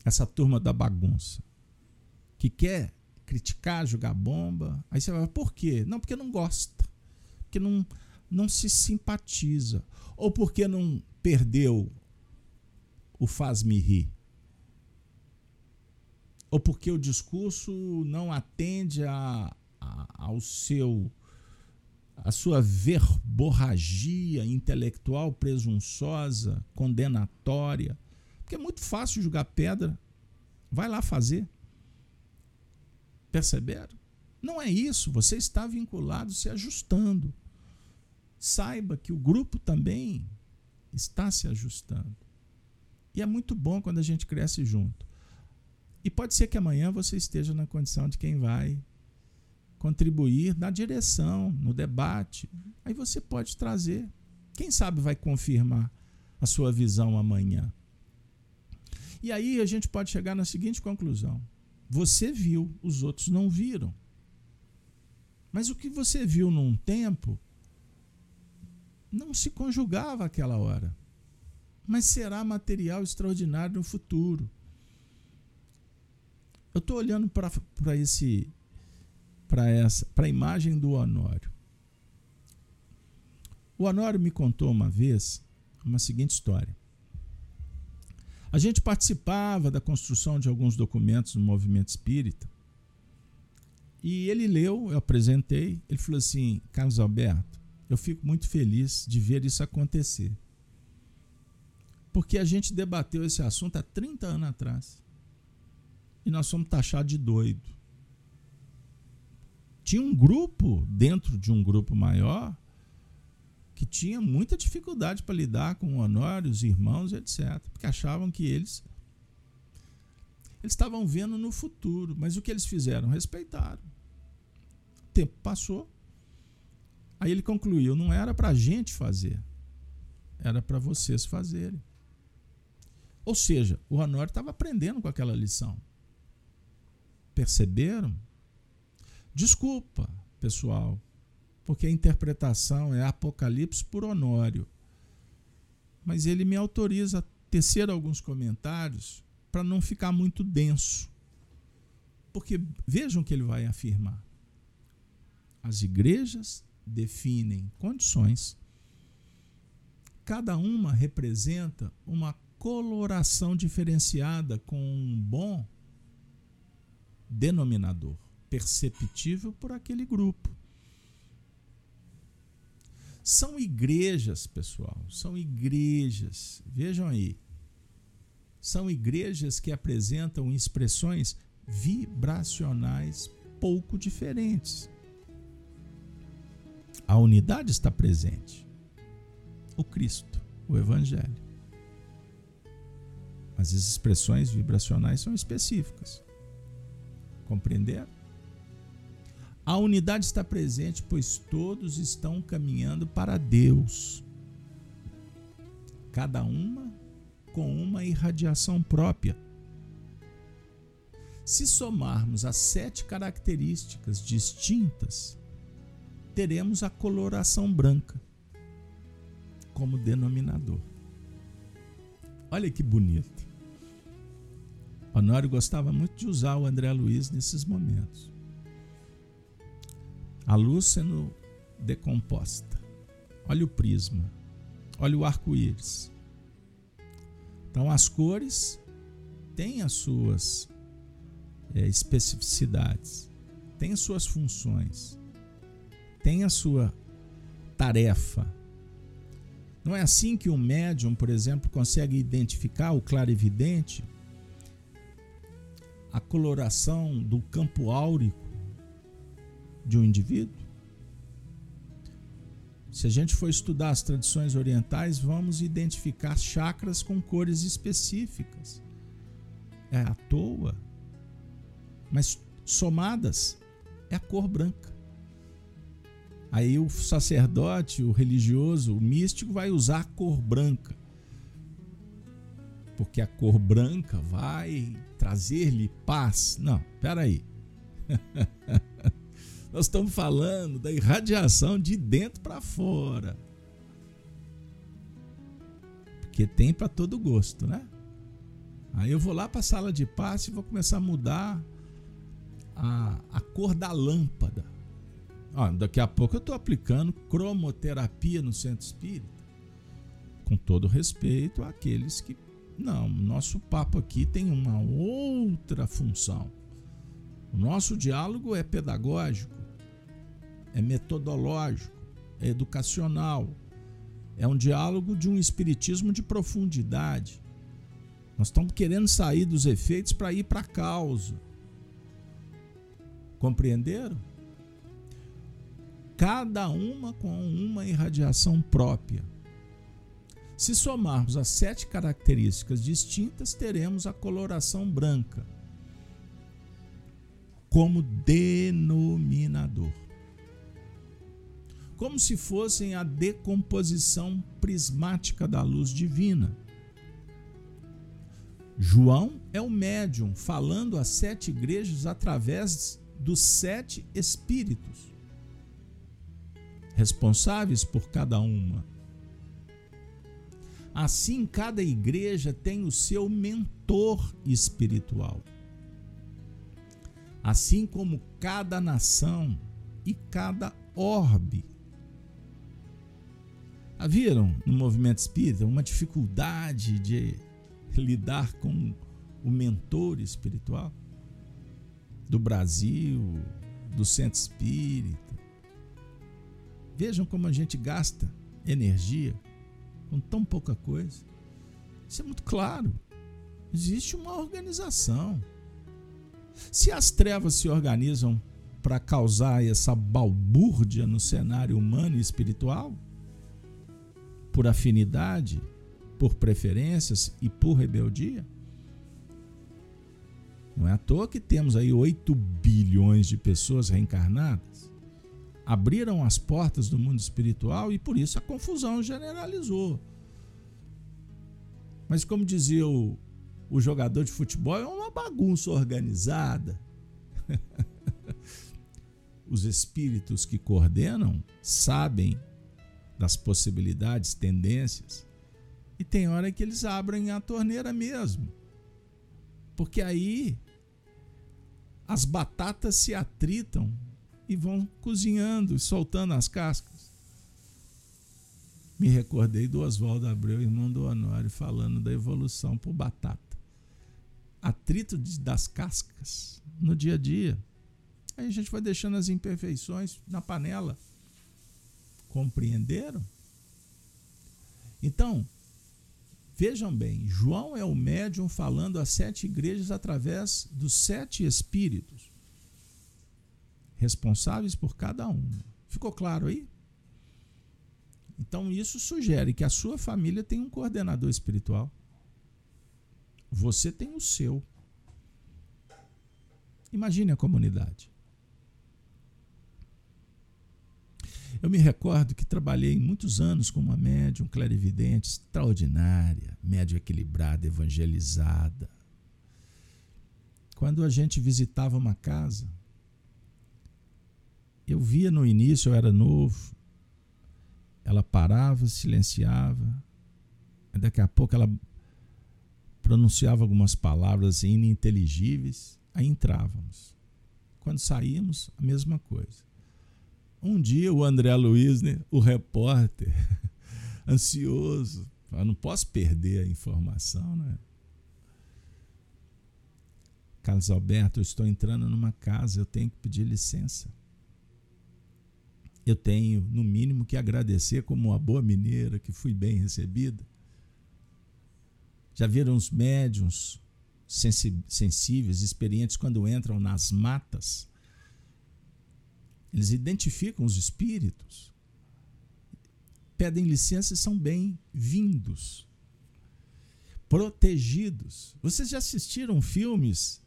Essa turma da bagunça. Que quer criticar, jogar bomba. Aí você vai, por quê? Não, porque não gosta. Porque não, não se simpatiza. Ou porque não perdeu o faz-me rir. Ou porque o discurso não atende a, a, ao seu a sua verborragia intelectual presunçosa, condenatória. Porque é muito fácil jogar pedra. Vai lá fazer. Perceberam? Não é isso. Você está vinculado, se ajustando. Saiba que o grupo também está se ajustando. E é muito bom quando a gente cresce junto. E pode ser que amanhã você esteja na condição de quem vai contribuir na direção, no debate. Aí você pode trazer. Quem sabe vai confirmar a sua visão amanhã. E aí a gente pode chegar na seguinte conclusão: você viu, os outros não viram. Mas o que você viu num tempo não se conjugava àquela hora, mas será material extraordinário no futuro. Eu estou olhando para esse para essa para a imagem do Honório. O Honório me contou uma vez uma seguinte história. A gente participava da construção de alguns documentos no movimento espírita. E ele leu, eu apresentei, ele falou assim: Carlos Alberto, eu fico muito feliz de ver isso acontecer. Porque a gente debateu esse assunto há 30 anos atrás. E nós fomos taxados de doido tinha um grupo dentro de um grupo maior que tinha muita dificuldade para lidar com honórios, irmãos, etc. Porque achavam que eles eles estavam vendo no futuro, mas o que eles fizeram? Respeitaram. O tempo passou. Aí ele concluiu: não era para a gente fazer, era para vocês fazerem. Ou seja, o Honório estava aprendendo com aquela lição. Perceberam? Desculpa, pessoal, porque a interpretação é Apocalipse por Honório. Mas ele me autoriza a tecer alguns comentários para não ficar muito denso. Porque vejam o que ele vai afirmar. As igrejas definem condições. Cada uma representa uma coloração diferenciada com um bom denominador perceptível por aquele grupo. São igrejas, pessoal, são igrejas. Vejam aí. são igrejas que apresentam expressões vibracionais pouco diferentes. A unidade está presente. O Cristo, o Evangelho. Mas as expressões vibracionais são específicas. Compreenderam? A unidade está presente, pois todos estão caminhando para Deus. Cada uma com uma irradiação própria. Se somarmos as sete características distintas, teremos a coloração branca como denominador. Olha que bonito. Honório gostava muito de usar o André Luiz nesses momentos. A luz sendo decomposta. Olha o prisma. Olha o arco-íris. Então, as cores têm as suas é, especificidades, têm as suas funções, têm a sua tarefa. Não é assim que um médium, por exemplo, consegue identificar o clarividente, a coloração do campo áurico de um indivíduo? Se a gente for estudar as tradições orientais, vamos identificar chakras com cores específicas. É à toa, mas somadas é a cor branca. Aí o sacerdote, o religioso, o místico vai usar a cor branca. Porque a cor branca vai trazer-lhe paz. Não, peraí. Nós estamos falando da irradiação de dentro para fora. Porque tem para todo gosto, né? Aí eu vou lá para a sala de passe e vou começar a mudar a, a cor da lâmpada. Ó, daqui a pouco eu estou aplicando cromoterapia no centro espírita. Com todo respeito àqueles que. Não, nosso papo aqui tem uma outra função. O nosso diálogo é pedagógico é metodológico, é educacional, é um diálogo de um espiritismo de profundidade. Nós estamos querendo sair dos efeitos para ir para a causa. Compreenderam? Cada uma com uma irradiação própria. Se somarmos as sete características distintas, teremos a coloração branca como denominador como se fossem a decomposição prismática da luz divina. João é o médium falando às sete igrejas através dos sete espíritos, responsáveis por cada uma. Assim, cada igreja tem o seu mentor espiritual. Assim como cada nação e cada orbe Haviam no movimento espírita uma dificuldade de lidar com o mentor espiritual do Brasil, do centro espírita. Vejam como a gente gasta energia com tão pouca coisa. Isso é muito claro. Existe uma organização. Se as trevas se organizam para causar essa balbúrdia no cenário humano e espiritual, por afinidade, por preferências e por rebeldia? Não é à toa que temos aí 8 bilhões de pessoas reencarnadas. Abriram as portas do mundo espiritual e por isso a confusão generalizou. Mas, como dizia o, o jogador de futebol, é uma bagunça organizada. Os espíritos que coordenam sabem das possibilidades, tendências. E tem hora que eles abrem a torneira mesmo. Porque aí as batatas se atritam e vão cozinhando e soltando as cascas. Me recordei do Oswaldo Abreu, irmão do Honório, falando da evolução por batata. Atrito das cascas no dia a dia. Aí a gente vai deixando as imperfeições na panela Compreenderam? Então, Vejam bem, João é o médium falando às sete igrejas através dos sete espíritos, responsáveis por cada uma. Ficou claro aí? Então, isso sugere que a sua família tem um coordenador espiritual. Você tem o seu. Imagine a comunidade. Eu me recordo que trabalhei muitos anos com uma médium clarividente extraordinária, médium equilibrada, evangelizada. Quando a gente visitava uma casa, eu via no início, eu era novo, ela parava, silenciava, daqui a pouco ela pronunciava algumas palavras ininteligíveis, aí entrávamos. Quando saímos, a mesma coisa. Um dia o André Luiz, né, o repórter, ansioso, eu não posso perder a informação, né? Carlos Alberto, eu estou entrando numa casa, eu tenho que pedir licença. Eu tenho, no mínimo, que agradecer como uma boa mineira que fui bem recebida. Já viram os médiums sensíveis, experientes, quando entram nas matas eles identificam os espíritos, pedem licença e são bem-vindos, protegidos. Vocês já assistiram filmes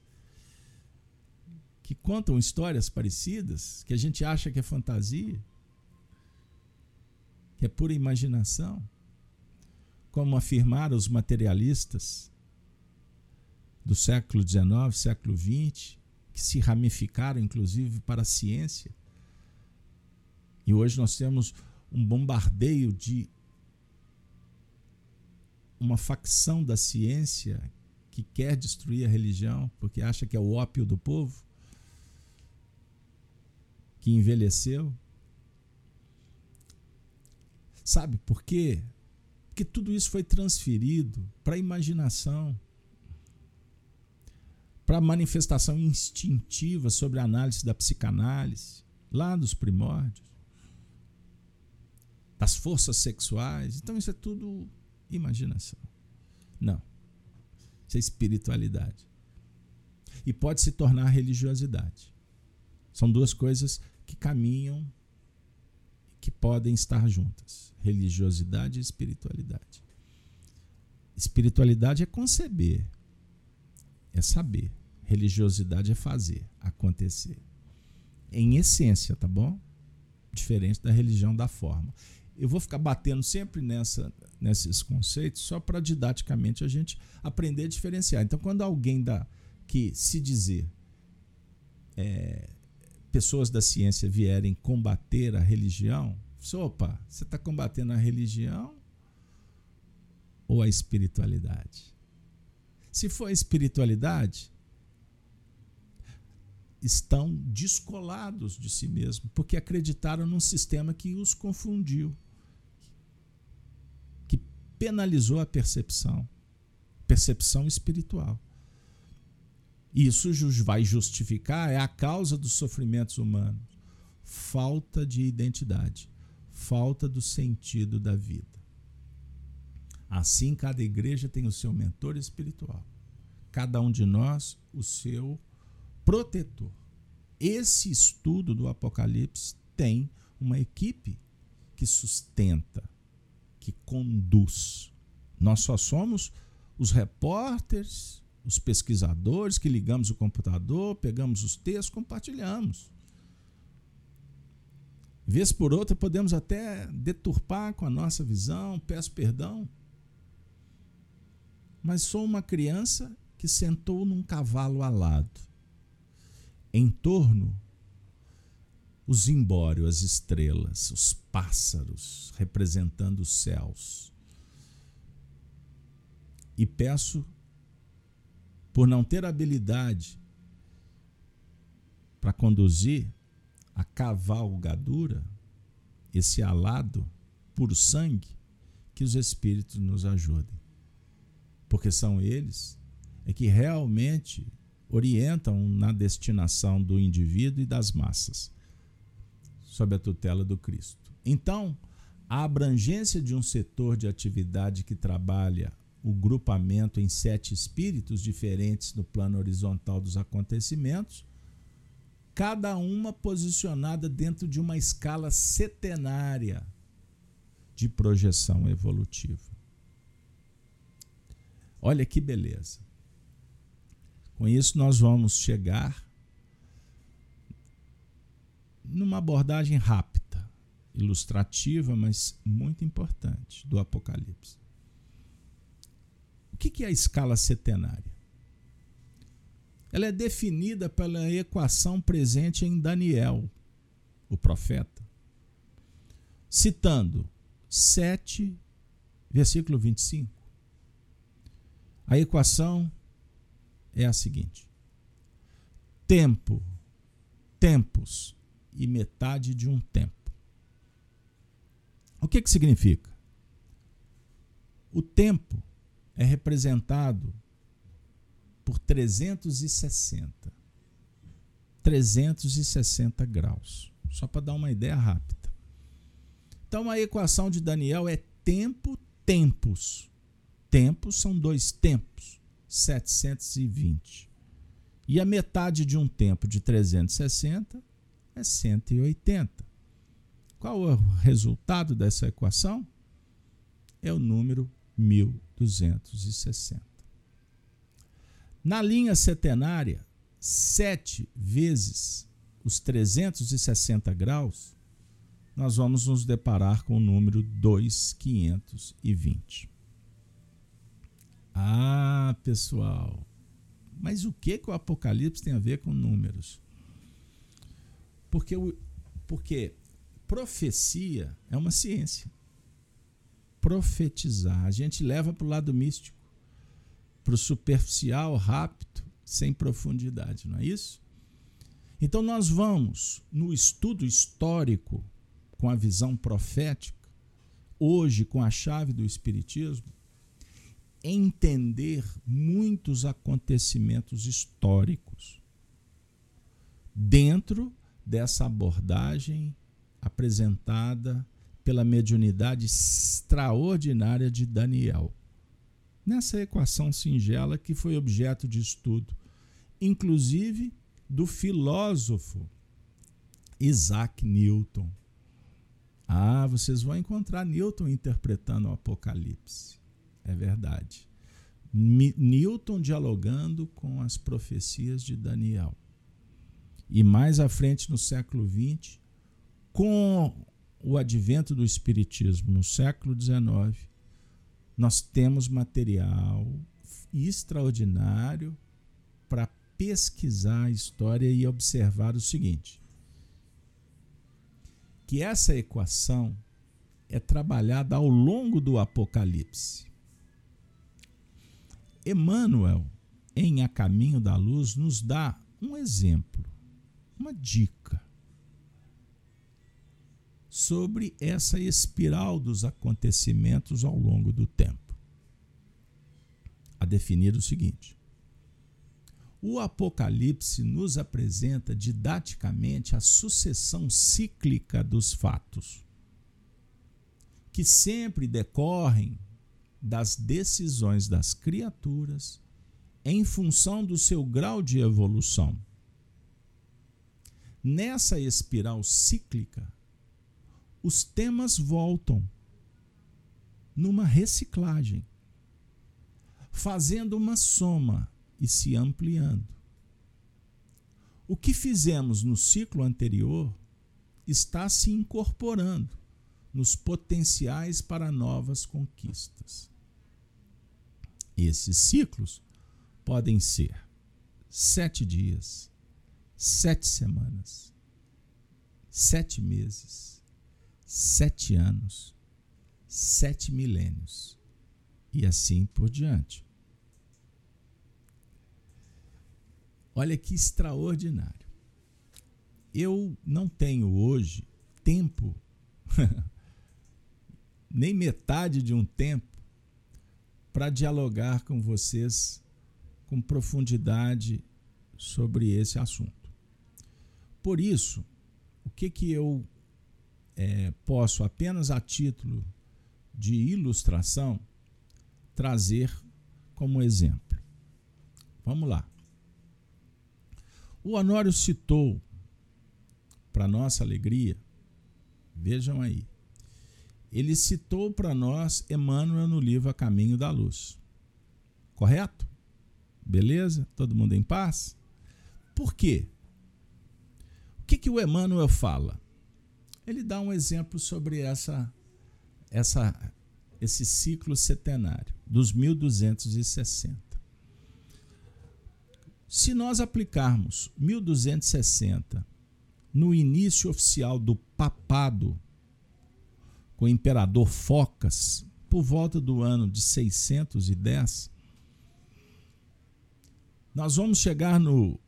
que contam histórias parecidas, que a gente acha que é fantasia, que é pura imaginação? Como afirmaram os materialistas do século XIX, século XX, que se ramificaram inclusive para a ciência e hoje nós temos um bombardeio de uma facção da ciência que quer destruir a religião porque acha que é o ópio do povo, que envelheceu. Sabe por quê? Porque tudo isso foi transferido para a imaginação, para a manifestação instintiva sobre a análise da psicanálise, lá dos primórdios das forças sexuais. Então isso é tudo imaginação. Não. Isso é espiritualidade. E pode se tornar religiosidade. São duas coisas que caminham que podem estar juntas: religiosidade e espiritualidade. Espiritualidade é conceber, é saber. Religiosidade é fazer, acontecer. Em essência, tá bom? Diferente da religião da forma eu vou ficar batendo sempre nessa, nesses conceitos só para didaticamente a gente aprender a diferenciar. Então, quando alguém dá que se dizer é, pessoas da ciência vierem combater a religião, opa, você está combatendo a religião ou a espiritualidade? Se for a espiritualidade, estão descolados de si mesmo, porque acreditaram num sistema que os confundiu penalizou a percepção, percepção espiritual. Isso vai justificar, é a causa dos sofrimentos humanos. Falta de identidade, falta do sentido da vida. Assim, cada igreja tem o seu mentor espiritual. Cada um de nós, o seu protetor. Esse estudo do Apocalipse tem uma equipe que sustenta, que conduz. Nós só somos os repórteres, os pesquisadores que ligamos o computador, pegamos os textos, compartilhamos. Vez por outra, podemos até deturpar com a nossa visão, peço perdão. Mas sou uma criança que sentou num cavalo alado. Em torno o zimbório, as estrelas, os pássaros representando os céus. E peço, por não ter habilidade para conduzir a cavalgadura, esse alado por sangue, que os Espíritos nos ajudem. Porque são eles é que realmente orientam na destinação do indivíduo e das massas sob a tutela do Cristo. Então, a abrangência de um setor de atividade que trabalha o grupamento em sete espíritos diferentes no plano horizontal dos acontecimentos, cada uma posicionada dentro de uma escala setenária de projeção evolutiva. Olha que beleza. Com isso, nós vamos chegar numa abordagem rápida, ilustrativa, mas muito importante do Apocalipse. O que é a escala setenária? Ela é definida pela equação presente em Daniel, o profeta, citando 7, versículo 25. A equação é a seguinte: tempo, tempos e metade de um tempo. O que, que significa? O tempo é representado por 360. 360 graus. Só para dar uma ideia rápida. Então a equação de Daniel é tempo, tempos. Tempos são dois tempos. 720. E a metade de um tempo de 360 é 180. Qual é o resultado dessa equação? É o número 1260. Na linha setenária, 7 vezes os 360 graus, nós vamos nos deparar com o número 2520. Ah, pessoal, mas o que, que o Apocalipse tem a ver com números? Porque, porque profecia é uma ciência. Profetizar, a gente leva para o lado místico, para o superficial, rápido, sem profundidade, não é isso? Então nós vamos no estudo histórico com a visão profética, hoje com a chave do espiritismo, entender muitos acontecimentos históricos dentro dessa abordagem apresentada pela mediunidade extraordinária de Daniel. Nessa equação singela que foi objeto de estudo, inclusive do filósofo Isaac Newton. Ah, vocês vão encontrar Newton interpretando o Apocalipse. É verdade. Newton dialogando com as profecias de Daniel. E mais à frente, no século XX, com o advento do Espiritismo no século XIX, nós temos material extraordinário para pesquisar a história e observar o seguinte: que essa equação é trabalhada ao longo do Apocalipse. Emmanuel, em A Caminho da Luz, nos dá um exemplo uma dica sobre essa espiral dos acontecimentos ao longo do tempo. A definir o seguinte: o Apocalipse nos apresenta didaticamente a sucessão cíclica dos fatos, que sempre decorrem das decisões das criaturas em função do seu grau de evolução Nessa espiral cíclica, os temas voltam numa reciclagem, fazendo uma soma e se ampliando. O que fizemos no ciclo anterior está se incorporando nos potenciais para novas conquistas. Esses ciclos podem ser sete dias, sete semanas, sete meses, sete anos, sete milênios e assim por diante. Olha que extraordinário. Eu não tenho hoje tempo, nem metade de um tempo, para dialogar com vocês com profundidade sobre esse assunto. Por isso, o que, que eu é, posso, apenas a título de ilustração, trazer como exemplo. Vamos lá. O Honório citou, para nossa alegria, vejam aí, ele citou para nós Emmanuel no livro A Caminho da Luz. Correto? Beleza? Todo mundo em paz? Por quê? O que, que o Emmanuel fala? Ele dá um exemplo sobre essa, essa, esse ciclo setenário, dos 1260. Se nós aplicarmos 1260 no início oficial do papado com o imperador Focas, por volta do ano de 610, nós vamos chegar no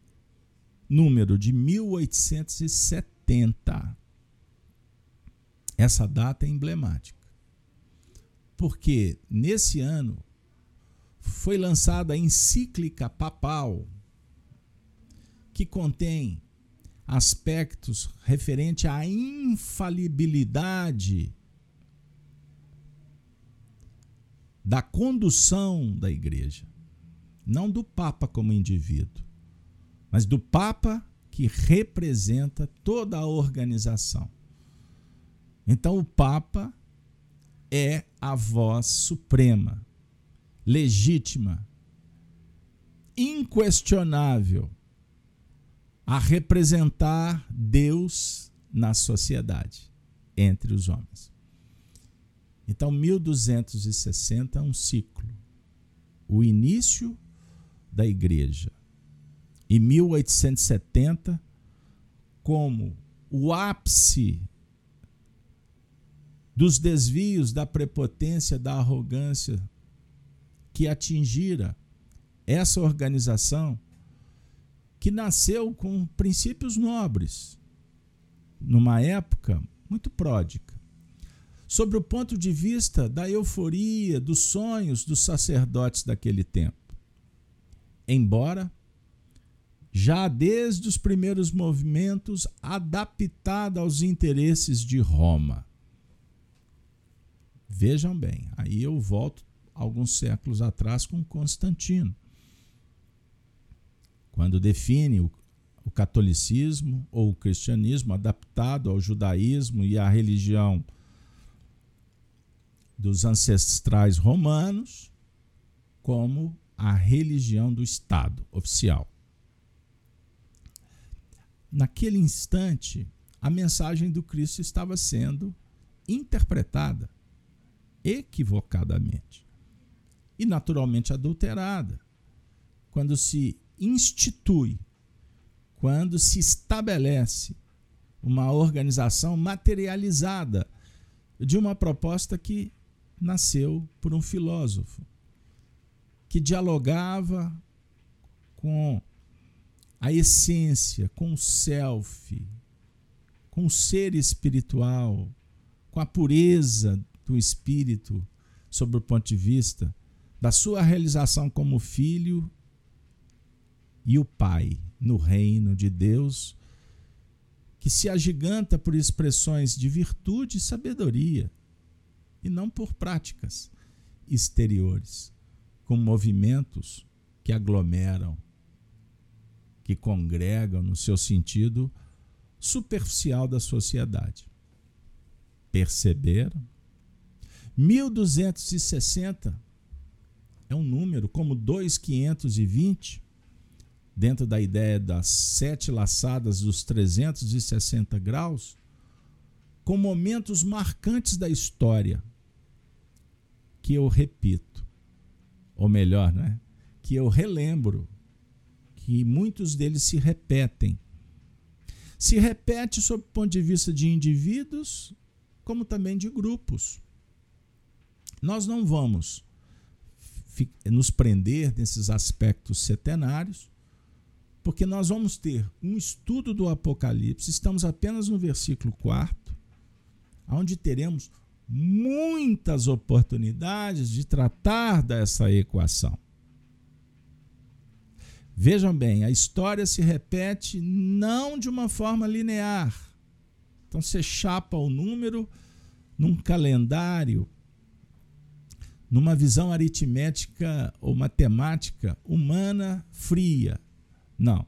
número de 1870. Essa data é emblemática. Porque nesse ano foi lançada a encíclica papal que contém aspectos referentes à infalibilidade da condução da igreja, não do Papa como indivíduo, mas do Papa que representa toda a organização. Então, o Papa é a voz suprema, legítima, inquestionável a representar Deus na sociedade, entre os homens. Então, 1260 é um ciclo. O início da igreja. E 1870 como o ápice dos desvios da prepotência, da arrogância que atingira essa organização que nasceu com princípios nobres, numa época muito pródica. Sobre o ponto de vista da euforia, dos sonhos dos sacerdotes daquele tempo. Embora já desde os primeiros movimentos adaptada aos interesses de Roma. Vejam bem, aí eu volto alguns séculos atrás com Constantino quando define o, o catolicismo ou o cristianismo adaptado ao judaísmo e à religião dos ancestrais romanos como a religião do Estado oficial. Naquele instante, a mensagem do Cristo estava sendo interpretada equivocadamente e naturalmente adulterada. Quando se institui, quando se estabelece uma organização materializada de uma proposta que nasceu por um filósofo, que dialogava com a essência, com o self, com o ser espiritual, com a pureza do espírito, sob o ponto de vista da sua realização como filho e o Pai no reino de Deus, que se agiganta por expressões de virtude e sabedoria, e não por práticas exteriores, com movimentos que aglomeram, que congregam no seu sentido superficial da sociedade. Perceberam? 1260 é um número como 2520 dentro da ideia das sete laçadas dos 360 graus, com momentos marcantes da história que eu repito, ou melhor, né, que eu relembro, que muitos deles se repetem. Se repete sob o ponto de vista de indivíduos, como também de grupos. Nós não vamos nos prender nesses aspectos setenários, porque nós vamos ter um estudo do Apocalipse, estamos apenas no versículo 4, onde teremos muitas oportunidades de tratar dessa equação. Vejam bem, a história se repete não de uma forma linear. Então você chapa o número num calendário numa visão aritmética ou matemática humana fria. Não.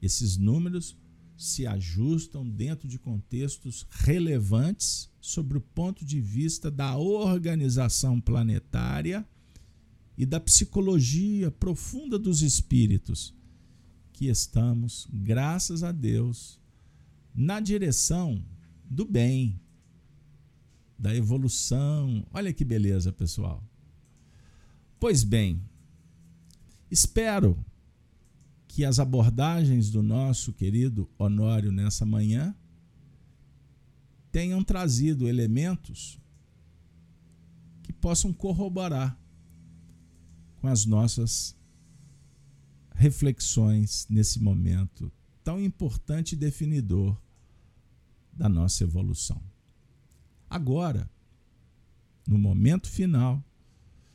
Esses números se ajustam dentro de contextos relevantes sobre o ponto de vista da organização planetária e da psicologia profunda dos espíritos, que estamos, graças a Deus, na direção do bem, da evolução. Olha que beleza, pessoal. Pois bem, espero que as abordagens do nosso querido Honório nessa manhã tenham trazido elementos que possam corroborar com as nossas reflexões nesse momento tão importante e definidor da nossa evolução. Agora, no momento final,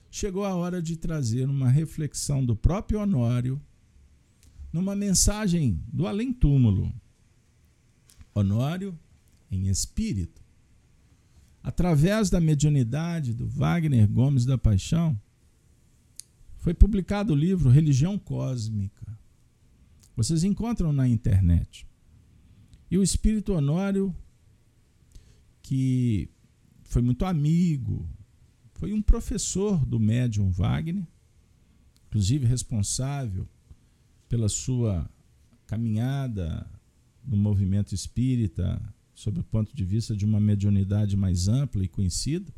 chegou a hora de trazer uma reflexão do próprio Honório numa mensagem do além-túmulo. Honório em espírito. Através da mediunidade do Wagner Gomes da Paixão, foi publicado o livro Religião Cósmica. Vocês encontram na internet. E o espírito Honório, que foi muito amigo, foi um professor do médium Wagner, inclusive responsável pela sua caminhada no movimento espírita, sob o ponto de vista de uma mediunidade mais ampla e conhecida.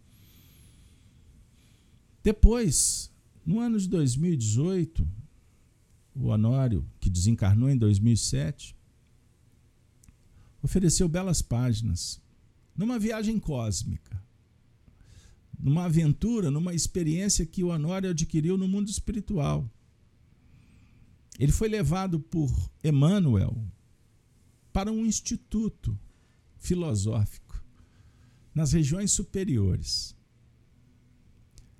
Depois, no ano de 2018, o Honório, que desencarnou em 2007, ofereceu belas páginas numa viagem cósmica, numa aventura, numa experiência que o Honório adquiriu no mundo espiritual. Ele foi levado por Emmanuel para um instituto filosófico nas regiões superiores,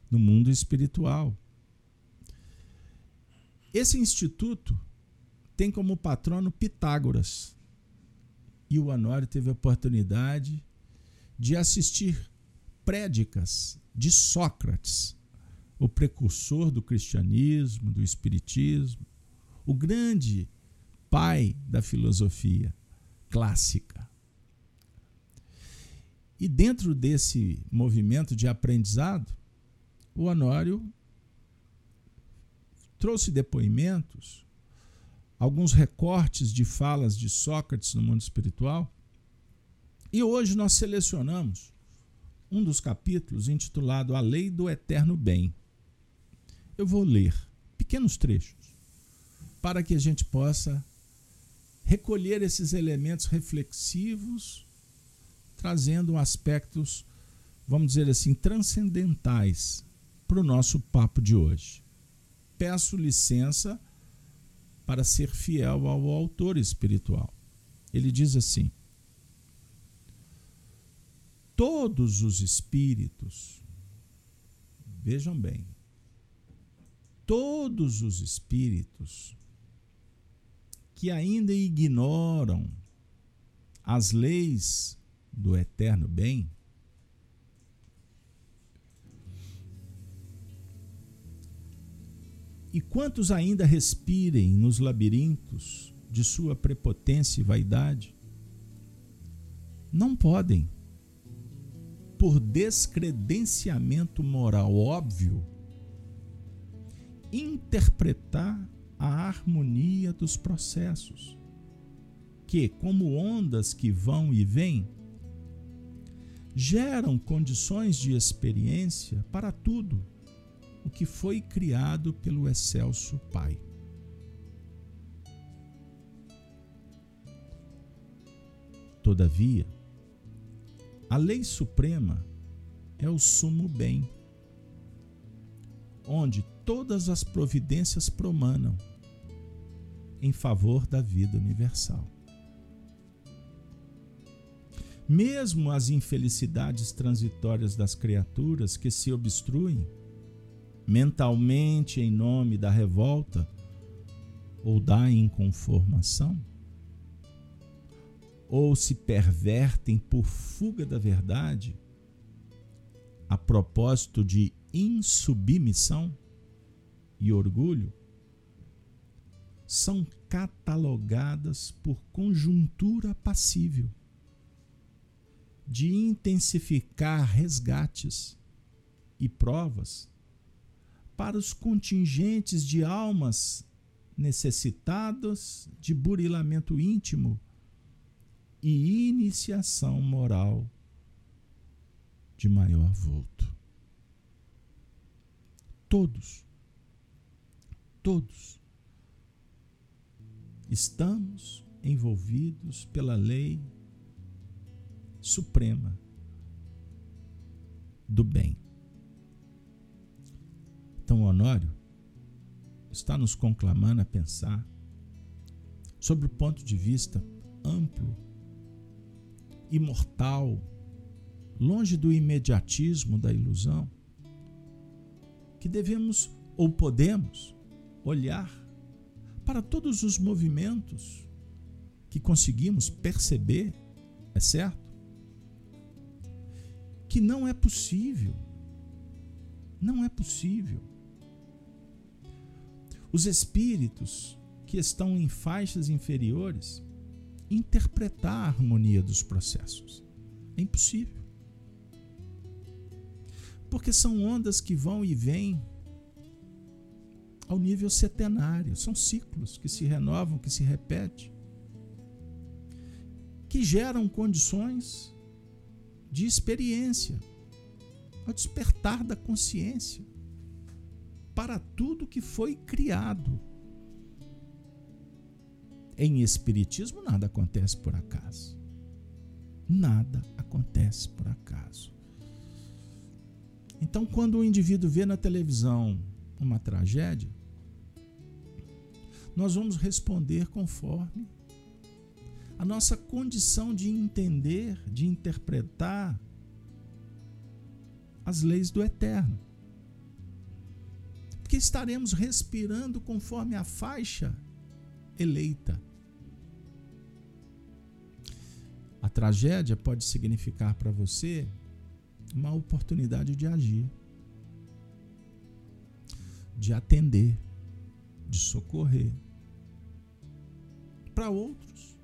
no mundo espiritual. Esse instituto tem como patrono Pitágoras. E o Honório teve a oportunidade de assistir prédicas de Sócrates, o precursor do cristianismo, do espiritismo, o grande pai da filosofia clássica. E dentro desse movimento de aprendizado, o Honório trouxe depoimentos, alguns recortes de falas de Sócrates no mundo espiritual. E hoje nós selecionamos um dos capítulos intitulado A Lei do Eterno Bem. Eu vou ler pequenos trechos para que a gente possa recolher esses elementos reflexivos, trazendo aspectos, vamos dizer assim, transcendentais para o nosso papo de hoje. Peço licença para ser fiel ao autor espiritual. Ele diz assim: Todos os espíritos, vejam bem, todos os espíritos que ainda ignoram as leis do eterno bem, e quantos ainda respirem nos labirintos de sua prepotência e vaidade, não podem, por descredenciamento moral óbvio, interpretar a harmonia dos processos, que, como ondas que vão e vêm, geram condições de experiência para tudo o que foi criado pelo excelso Pai. Todavia, a lei suprema é o sumo bem, onde todas as providências promanam em favor da vida universal. Mesmo as infelicidades transitórias das criaturas que se obstruem mentalmente em nome da revolta ou da inconformação, ou se pervertem por fuga da verdade, a propósito de insubmissão e orgulho são catalogadas por conjuntura passível de intensificar resgates e provas para os contingentes de almas necessitadas de burilamento íntimo e iniciação moral de maior vulto. Todos, todos estamos envolvidos pela lei suprema do bem. Então, Honório está nos conclamando a pensar sobre o ponto de vista amplo, imortal, longe do imediatismo da ilusão, que devemos ou podemos olhar para todos os movimentos que conseguimos perceber, é certo? Que não é possível, não é possível. Os espíritos que estão em faixas inferiores interpretar a harmonia dos processos. É impossível. Porque são ondas que vão e vêm ao nível setenário. São ciclos que se renovam, que se repetem, que geram condições de experiência, ao despertar da consciência para tudo que foi criado. Em Espiritismo, nada acontece por acaso. Nada acontece por acaso. Então, quando o indivíduo vê na televisão uma tragédia, nós vamos responder conforme a nossa condição de entender, de interpretar as leis do eterno. Porque estaremos respirando conforme a faixa eleita. A tragédia pode significar para você uma oportunidade de agir, de atender, de socorrer, para outros.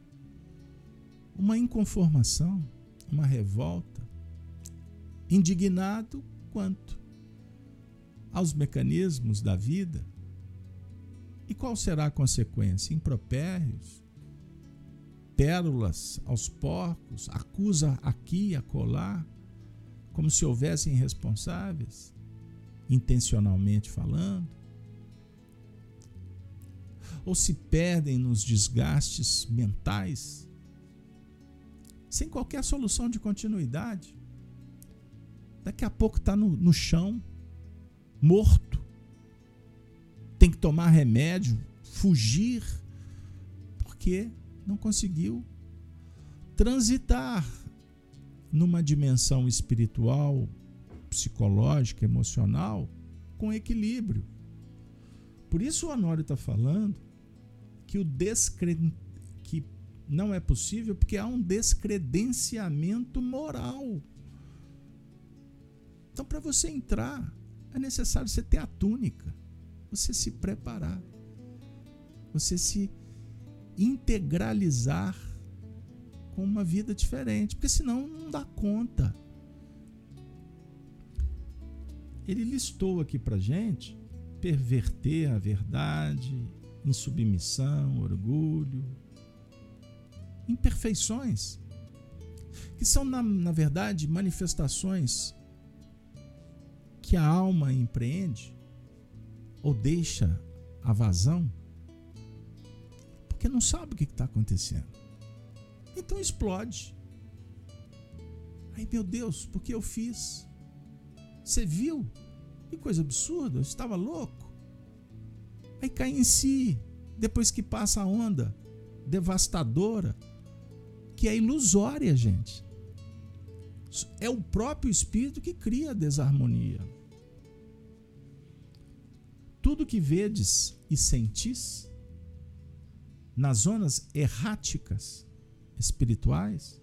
Uma inconformação, uma revolta, indignado quanto aos mecanismos da vida. E qual será a consequência? Impropérios, pérolas aos porcos, acusa aqui e acolá, como se houvessem responsáveis, intencionalmente falando? Ou se perdem nos desgastes mentais, sem qualquer solução de continuidade. Daqui a pouco está no, no chão, morto, tomar remédio, fugir, porque não conseguiu transitar numa dimensão espiritual, psicológica, emocional, com equilíbrio. Por isso o Honório está falando que o descre... que não é possível porque há um descredenciamento moral. Então, para você entrar, é necessário você ter a túnica, você se preparar, você se integralizar com uma vida diferente, porque senão não dá conta. Ele listou aqui para gente perverter a verdade, insubmissão, orgulho, imperfeições, que são, na, na verdade, manifestações que a alma empreende ou deixa a vazão, porque não sabe o que está acontecendo. Então explode. Ai meu Deus, porque eu fiz? Você viu? Que coisa absurda, eu estava louco. Aí cai em si, depois que passa a onda devastadora, que é ilusória, gente. É o próprio espírito que cria a desarmonia. Tudo que vedes e sentis nas zonas erráticas espirituais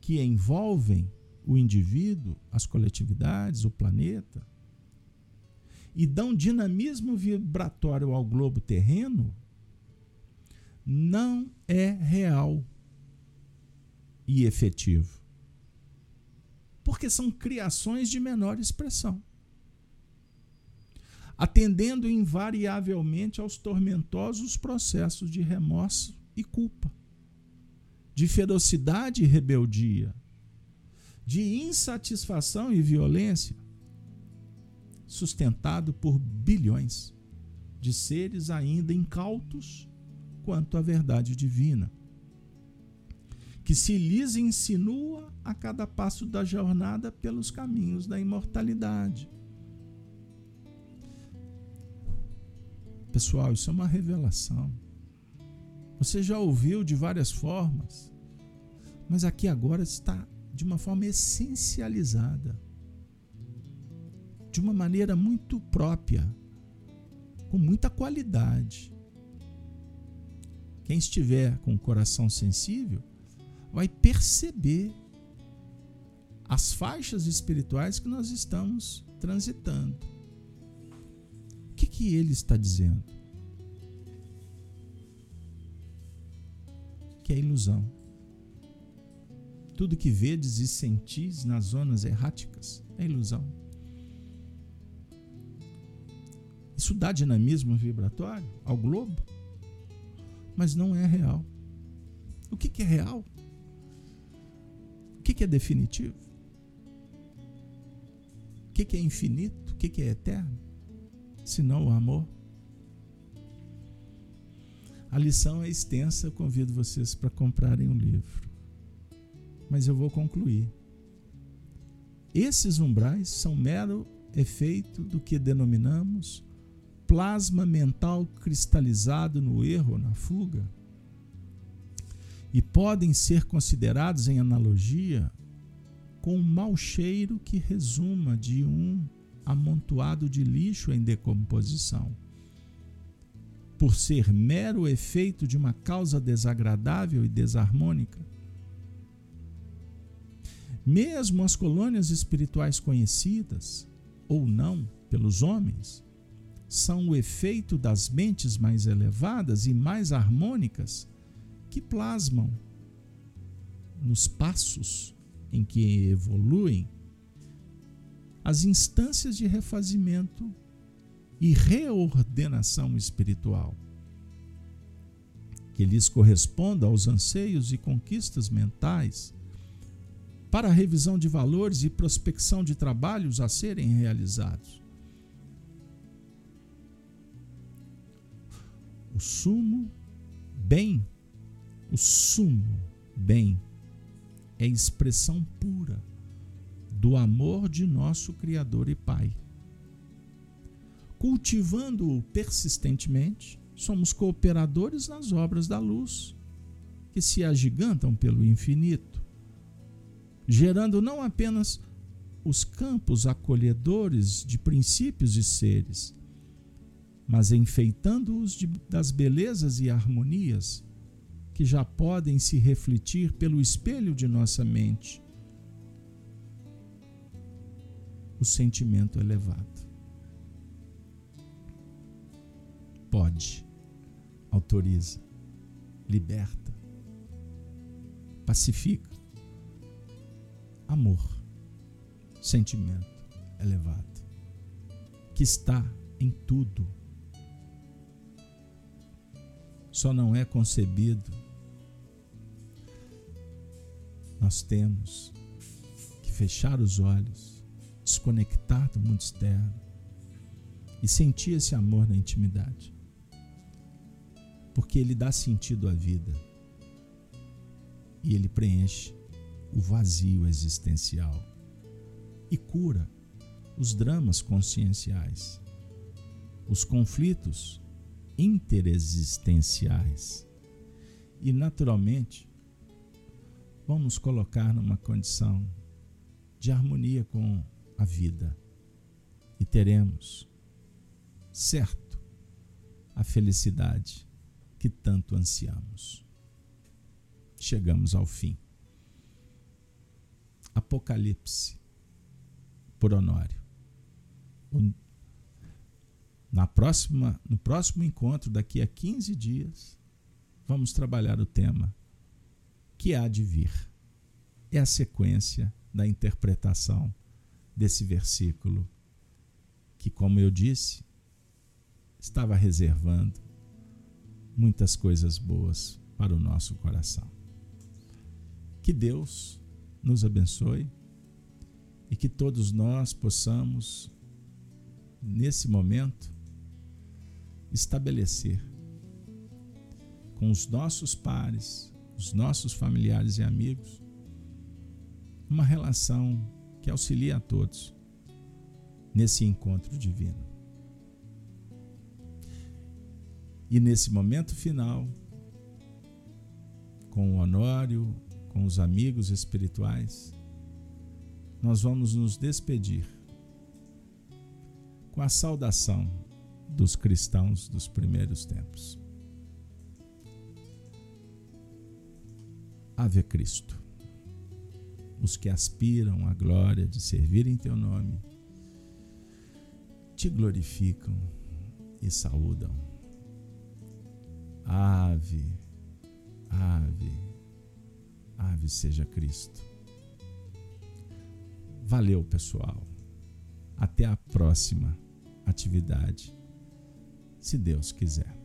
que envolvem o indivíduo, as coletividades, o planeta, e dão dinamismo vibratório ao globo terreno, não é real e efetivo. Porque são criações de menor expressão, atendendo invariavelmente aos tormentosos processos de remorso e culpa, de ferocidade e rebeldia, de insatisfação e violência, sustentado por bilhões de seres ainda incautos quanto à verdade divina, que se lhes insinua a cada passo da jornada pelos caminhos da imortalidade. Pessoal, isso é uma revelação. Você já ouviu de várias formas, mas aqui agora está de uma forma essencializada de uma maneira muito própria, com muita qualidade. Quem estiver com o coração sensível vai perceber as faixas espirituais que nós estamos transitando. Que, ele está dizendo? Que é ilusão. Tudo que vedes e sentis nas zonas erráticas é ilusão. Isso dá dinamismo vibratório ao globo, mas não é real. O que, que é real? O que, que é definitivo? O que, que é infinito? O que é eterno? Senão o amor. A lição é extensa, convido vocês para comprarem um livro. Mas eu vou concluir. Esses umbrais são mero efeito do que denominamos plasma mental cristalizado no erro na fuga e podem ser considerados em analogia com um mau cheiro que resuma de um amontoado de lixo em decomposição. Por ser mero efeito de uma causa desagradável e desarmônica. Mesmo as colônias espirituais conhecidas, ou não, pelos homens, são o efeito das mentes mais elevadas e mais harmônicas que plasmam nos passos em que evoluem as instâncias de refazimento e reordenação espiritual, que lhes corresponda aos anseios e conquistas mentais para a revisão de valores e prospecção de trabalhos a serem realizados. o sumo bem, o sumo bem é expressão pura do amor de nosso Criador e Pai. Cultivando-o persistentemente, somos cooperadores nas obras da luz, que se agigantam pelo infinito, gerando não apenas os campos acolhedores de princípios e seres, mas enfeitando-os das belezas e harmonias que já podem se refletir pelo espelho de nossa mente. O sentimento elevado. Pode, autoriza, liberta, pacifica. Amor, sentimento elevado, que está em tudo. Só não é concebido. Nós temos que fechar os olhos, desconectar do mundo externo e sentir esse amor na intimidade. Porque ele dá sentido à vida e ele preenche o vazio existencial e cura os dramas conscienciais, os conflitos interexistenciais. E, naturalmente, vamos colocar numa condição de harmonia com a vida e teremos, certo, a felicidade que tanto ansiamos. Chegamos ao fim. Apocalipse por Honório. Na próxima, no próximo encontro, daqui a 15 dias, vamos trabalhar o tema que há de vir. É a sequência da interpretação desse versículo que, como eu disse, estava reservando muitas coisas boas para o nosso coração. Que Deus nos abençoe e que todos nós possamos, nesse momento, estabelecer com os nossos pares, os nossos familiares e amigos, uma relação que auxilie a todos nesse encontro divino. E nesse momento final, com o Honório, com os amigos espirituais, nós vamos nos despedir com a saudação dos cristãos dos primeiros tempos. Ave Cristo. Os que aspiram à glória de servir em teu nome, te glorificam e saúdam. Ave, ave, ave seja Cristo. Valeu, pessoal. Até a próxima atividade, se Deus quiser.